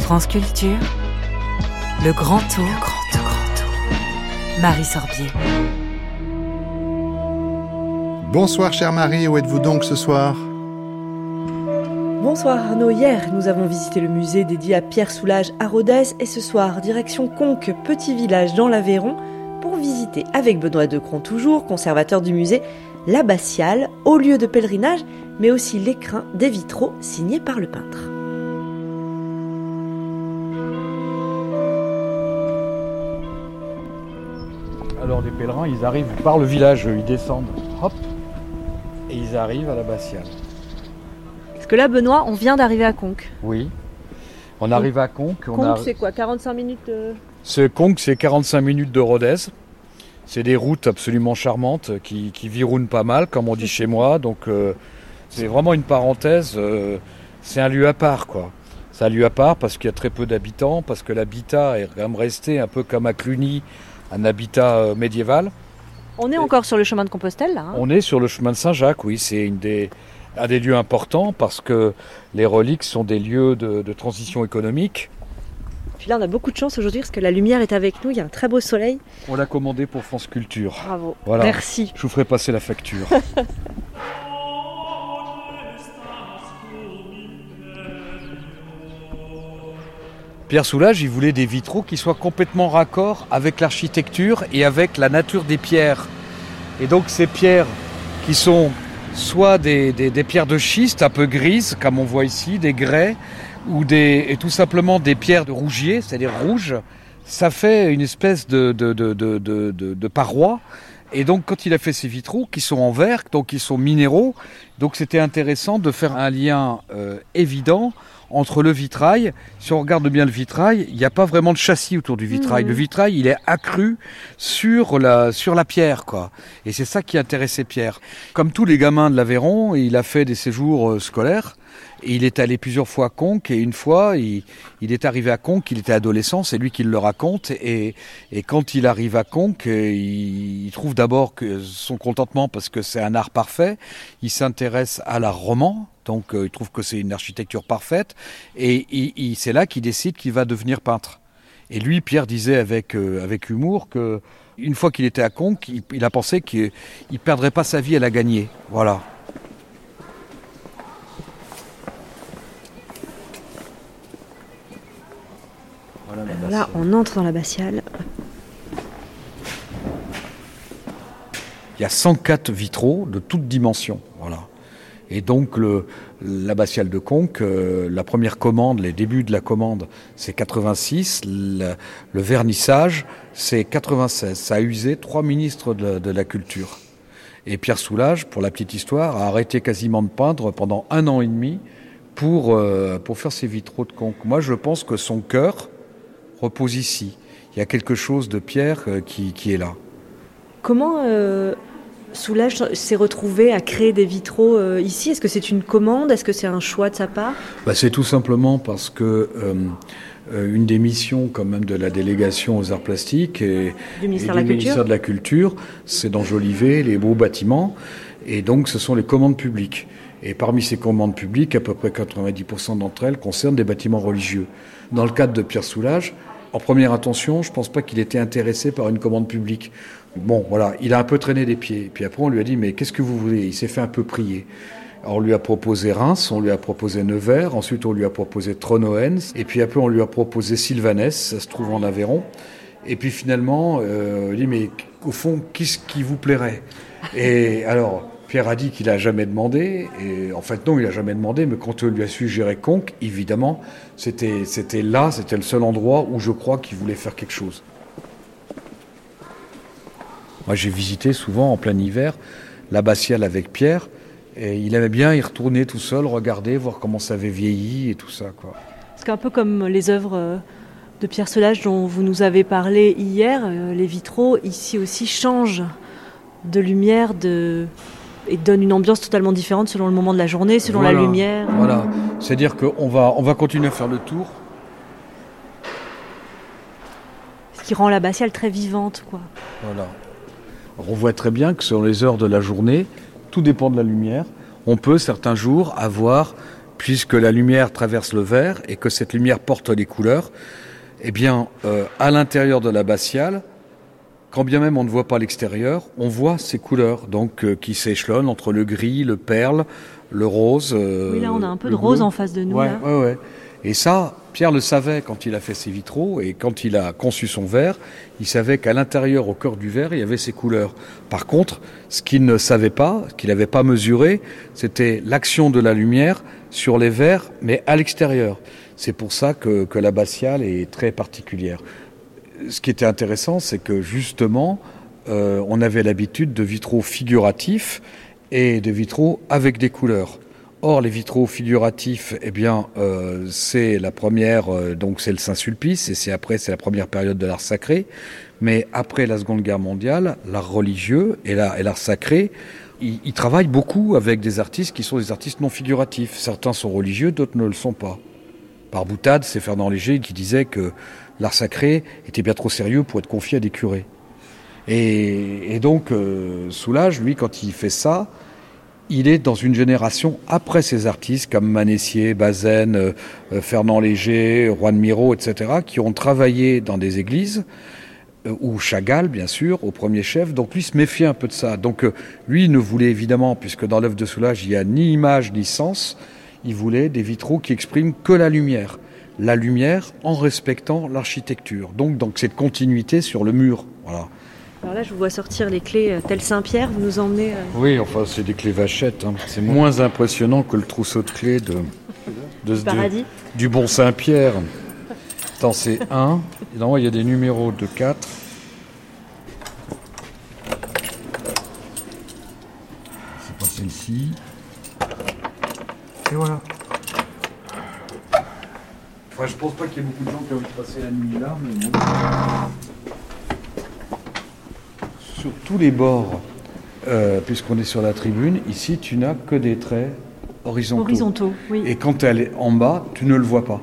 France Culture, le grand tour, le grand tour, grand tour. Marie Sorbier. Bonsoir chère Marie, où êtes-vous donc ce soir? Bonsoir Arnaud, hier nous avons visité le musée dédié à Pierre Soulages à Rodez et ce soir direction Conques, petit village dans l'Aveyron, pour visiter avec Benoît Decron toujours, conservateur du musée, l'abbatiale, au lieu de pèlerinage, mais aussi l'écrin des vitraux signés par le peintre. Alors les pèlerins, ils arrivent par le village, ils descendent, hop, et ils arrivent à l'abbatiale. Que là, Benoît, on vient d'arriver à Conques. Oui. On arrive à Conques. on Conques, a- c'est quoi 45 minutes de... Ce Conques, c'est 45 minutes de Rodez. C'est des routes absolument charmantes qui, qui virounent pas mal, comme on dit chez moi. Donc euh, c'est vraiment une parenthèse. euh, c'est un lieu à part, quoi. C'est un lieu à part parce qu'il y a très peu d'habitants, parce que l'habitat est quand même resté un peu comme à Cluny, un habitat euh, médiéval. On est encore sur le chemin de Compostelle, là. hein On est sur le chemin de Saint-Jacques, oui, c'est une des, un des lieux importants parce que les reliques sont des lieux de, de transition économique. Puis là, on a beaucoup de chance aujourd'hui parce que la lumière est avec nous, il y a un très beau soleil. On l'a commandé pour France Culture. Bravo. Voilà. Merci. Je vous ferai passer la facture. Pierre Soulages, il voulait des vitraux qui soient complètement raccord avec l'architecture et avec la nature des pierres. Et donc ces pierres qui sont soit des, des- des pierres de schiste un peu grises, comme on voit ici, des grès, ou des, et tout simplement des pierres de rougier, c'est-à-dire rouges, ça fait une espèce de, de, de, de, de- paroi. Et donc, quand il a fait ces vitraux, qui sont en verre, donc qui sont minéraux, donc c'était intéressant de faire un lien euh, évident entre le vitrail. Si on regarde bien le vitrail, il n'y a pas vraiment de châssis autour du vitrail. Le vitrail, il est accru sur la, sur la pierre, quoi. Et c'est ça qui intéressait Pierre. Comme tous les gamins de l'Aveyron, il a fait des séjours euh, scolaires. Il est allé plusieurs fois à Conques et une fois, il, est arrivé à Conques, il était adolescent, c'est lui qui le raconte. Et, quand il arrive à Conques, il, trouve d'abord son contentement parce que c'est un art parfait. Il s'intéresse à l'art roman, donc euh, il trouve que c'est une architecture parfaite. Et c'est là qu'il décide qu'il va devenir peintre. Et lui, Pierre disait avec, euh, avec humour que une fois qu'il était à Conques, il, il a pensé qu'il ne perdrait pas sa vie à la gagner. Voilà. Là, on entre dans l'abbatiale. Il y a 104 vitraux de toutes dimensions. Voilà. Et donc le- l'abbatiale de Conques, euh, la première commande, les débuts de la commande, c'est 86. Le, le vernissage, c'est 96. Ça a usé trois ministres de, de la culture. Et Pierre Soulages, pour la petite histoire, a arrêté quasiment de peindre pendant un an et demi pour, euh, pour faire ses vitraux de Conques. Moi, je pense que son cœur repose ici. Il y a quelque chose de Pierre euh, qui, qui est là. Comment euh, Soulage s'est retrouvé à créer des vitraux euh, ici? Est-ce que c'est une commande? Est-ce que c'est un choix de sa part? Bah, c'est tout simplement parce que euh, une des missions quand même de la délégation aux arts plastiques et, Du ministère et de la ministère de la Culture, c'est d'enjoliver les beaux bâtiments et donc ce sont les commandes publiques. Et parmi ces commandes publiques, à peu près 90% d'entre elles concernent des bâtiments religieux. Dans le cadre de Pierre Soulages, en première intention, je ne pense pas qu'il était intéressé par une commande publique. Bon, voilà, il a un peu traîné des pieds. Puis après, on lui a dit, mais qu'est-ce que vous voulez? Il s'est fait un peu prier. On lui a proposé Reims, on lui a proposé Nevers, ensuite on lui a proposé Tronoens, et puis après on lui a proposé Sylvanès, ça se trouve en Aveyron. Et puis finalement, euh, il dit, mais au fond, qu'est-ce qui vous plairait? Et alors, Pierre a dit qu'il a jamais demandé, et en fait non, il a jamais demandé, mais quand on lui a suggéré Conques, évidemment, c'était c'était là, c'était le seul endroit où je crois qu'il voulait faire quelque chose. Moi, j'ai visité souvent en plein hiver l'abbatiale avec Pierre, et il aimait bien y retourner tout seul, regarder, voir comment ça avait vieilli et tout ça, quoi. C'est un peu comme les œuvres euh, de Pierre Solage dont vous nous avez parlé hier. euh, Les vitraux, ici aussi, changent de lumière de... et donnent une ambiance totalement différente selon le moment de la journée, selon Voilà, la lumière. Voilà. C'est-à-dire qu'on va, on va continuer à faire le tour. Ce qui rend l'abbatiale très vivante, quoi. Voilà. Alors, on voit très bien que sur les heures de la journée, tout dépend de la lumière. On peut certains jours avoir, puisque la lumière traverse le verre et que cette lumière porte les couleurs, eh bien, euh, à l'intérieur de l'abbatiale, quand bien même on ne voit pas l'extérieur, on voit ces couleurs, donc euh, qui s'échelonnent entre le gris, le perle, le rose. euh, Oui, là, on a un peu de rose bleu. en face de nous. Ouais, là. ouais, ouais. Et ça, Pierre le savait quand il a fait ses vitraux et quand il a conçu son verre, il savait qu'à l'intérieur, au cœur du verre, il y avait ces couleurs. Par contre, ce qu'il ne savait pas, ce qu'il n'avait pas mesuré, c'était l'action de la lumière sur les verres, mais à l'extérieur. C'est pour ça que, que l'abbatiale est très particulière. Ce qui était intéressant, c'est que justement, euh, on avait l'habitude de vitraux figuratifs et de vitraux avec des couleurs. Or, les vitraux figuratifs, eh bien, euh, c'est la première, euh, donc c'est le Saint-Sulpice, et c'est après, c'est la première période de l'art sacré. Mais après la Seconde Guerre mondiale, l'art religieux et l'art, sacré, ils travaillent beaucoup avec des artistes qui sont des artistes non figuratifs. Certains sont religieux, d'autres ne le sont pas. Par boutade, c'est Fernand Léger qui disait que l'art sacré était bien trop sérieux pour être confié à des curés. Et, donc, euh, Soulage, lui, quand il fait ça, il est dans une génération après ces artistes comme Manessier, Bazaine, euh, euh, Fernand Léger, Juan Miro, etc., qui ont travaillé dans des églises, euh, ou Chagall, bien sûr, au premier chef. Donc lui se méfiait un peu de ça. Donc lui ne voulait évidemment, puisque dans l'œuvre de Soulage, il n'y a ni image ni sens, il voulait des vitraux qui expriment que la lumière. La lumière en respectant l'architecture. Donc, donc cette continuité sur le mur. Voilà. Alors là, je vous vois sortir les clés euh, tel Saint-Pierre, vous nous emmenez. euh, Oui, enfin, c'est des clés vachettes. hein. C'est moins impressionnant que le trousseau de clés de, de- Du paradis. du bon Saint-Pierre. Attends, c'est 1. Et dans il y a des numéros de 4. C'est pas celle-ci. Et voilà. Enfin, je pense pas qu'il y ait beaucoup de gens qui ont envie de passer la nuit là, mais bon. Sur tous les bords, euh, puisqu'on est sur la tribune, ici tu n'as que des traits horizontaux. Horizontaux, oui. Et quand elle est en bas, tu ne le vois pas.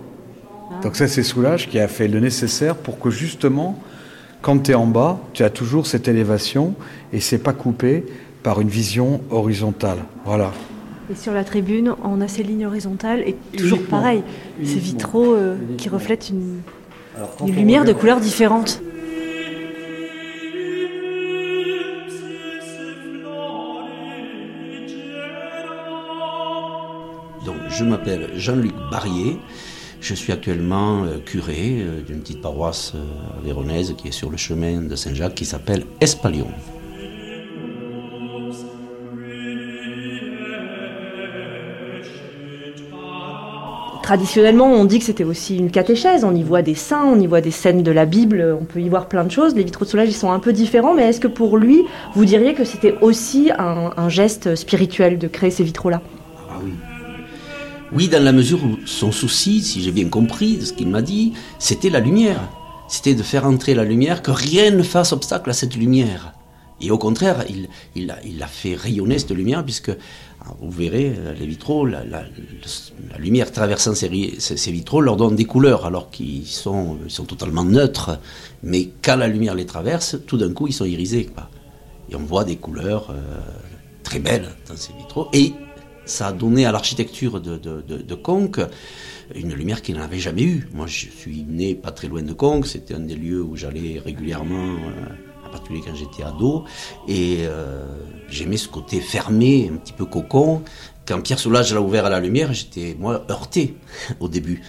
Donc ça, c'est Soulage qui a fait le nécessaire pour que justement, quand tu es en bas, tu as toujours cette élévation et c'est pas coupé par une vision horizontale. Voilà. Et sur la tribune, on a ces lignes horizontales et toujours Uniquement. pareil, ces vitraux euh, qui reflètent une, lumière de couleurs différentes. Donc, je m'appelle Jean-Luc Barrier. Je suis actuellement euh, curé euh, d'une petite paroisse euh, véronaise qui est sur le chemin de Saint-Jacques qui s'appelle Espalion. Traditionnellement, on dit que c'était aussi une catéchèse. On y voit des saints, on y voit des scènes de la Bible, on peut y voir plein de choses. Les vitraux de soulage, ils sont un peu différents, mais est-ce que pour lui, vous diriez que c'était aussi un, geste spirituel de créer ces vitraux-là? Ah oui. Oui, dans la mesure où son souci, si j'ai bien compris ce qu'il m'a dit, c'était la lumière. C'était de faire entrer la lumière, que rien ne fasse obstacle à cette lumière. Et au contraire, il, il, a, il a fait rayonner cette lumière, puisque vous verrez, euh, les vitraux, la, lumière traversant ces, vitraux leur donne des couleurs, alors qu'ils sont, ils sont totalement neutres. Mais quand la lumière les traverse, tout d'un coup, ils sont irisés. quoi. Et on voit des couleurs euh, très belles dans ces vitraux. Et ça a donné à l'architecture de, de, de, Conques une lumière qu'il n'avait jamais eue. Moi, je suis né pas très loin de Conques, c'était un des lieux où j'allais régulièrement, euh, en particulier quand j'étais ado, et euh, j'aimais ce côté fermé, un petit peu cocon. Quand Pierre Soulages l'a ouvert à la lumière, j'étais, moi, heurté au début.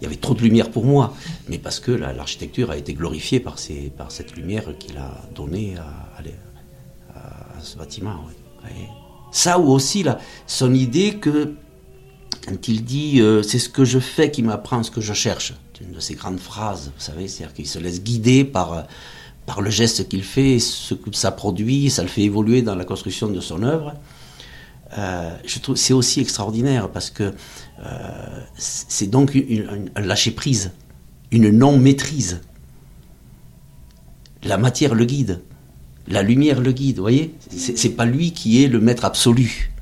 Il y avait trop de lumière pour moi, mais parce que la- l'architecture a été glorifiée par, ces, par cette lumière qu'il a donnée à, à ce bâtiment. Ça ou aussi là, son idée que quand il dit euh, c'est ce que je fais qui m'apprend ce que je cherche, c'est une de ses grandes phrases, vous savez, c'est-à-dire qu'il se laisse guider par, euh, par le geste qu'il fait, ce que ça produit, ça le fait évoluer dans la construction de son œuvre. Euh, je trouve c'est aussi extraordinaire parce que euh, c'est donc un lâcher prise, une non maîtrise. La matière le guide, la lumière le guide, vous voyez? C'est pas lui qui est le maître absolu.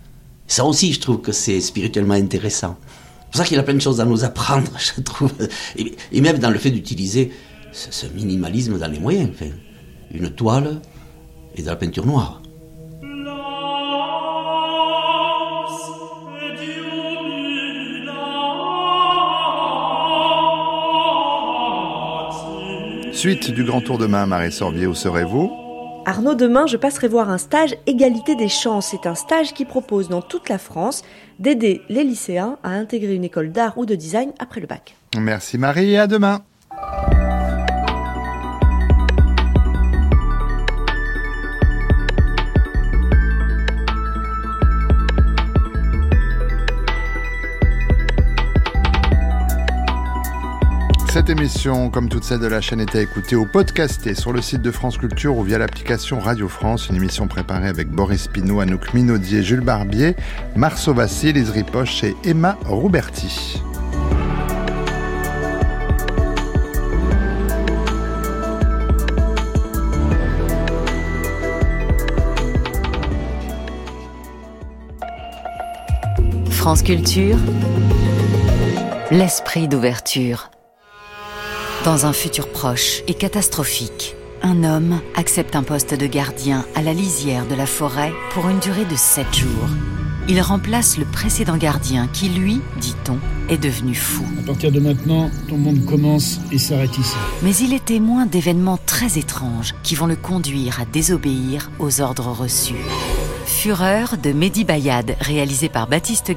Ça aussi, je trouve que c'est spirituellement intéressant. C'est pour ça qu'il a plein de choses à nous apprendre, je trouve. Et même dans le fait d'utiliser ce, ce minimalisme dans les moyens. Enfin, une toile et de la peinture noire. Suite du Grand Tour demain, Marie Sorbier, où serez-vous? Arnaud, demain, je passerai voir un stage Égalité des chances. C'est un stage qui propose dans toute la France d'aider les lycéens à intégrer une école d'art ou de design après le bac. Merci Marie et à demain. Cette émission, comme toutes celles de la chaîne, est à écouter ou podcastée sur le site de France Culture ou via l'application Radio France. Une émission préparée avec Boris Pinot, Anouk Minaudier, Jules Barbier, Marceau Vassi, Lise Ripoche et Emma Rouberti. France Culture, l'esprit d'ouverture. Dans un futur proche et catastrophique, un homme accepte un poste de gardien à la lisière de la forêt pour une durée de 7 jours. Il remplace le précédent gardien qui, lui, dit-on, est devenu fou. À partir de maintenant, ton monde commence et s'arrête ici. Mais il est témoin d'événements très étranges qui vont le conduire à désobéir aux ordres reçus. Fureur de Mehdi Bayad, réalisé par Baptiste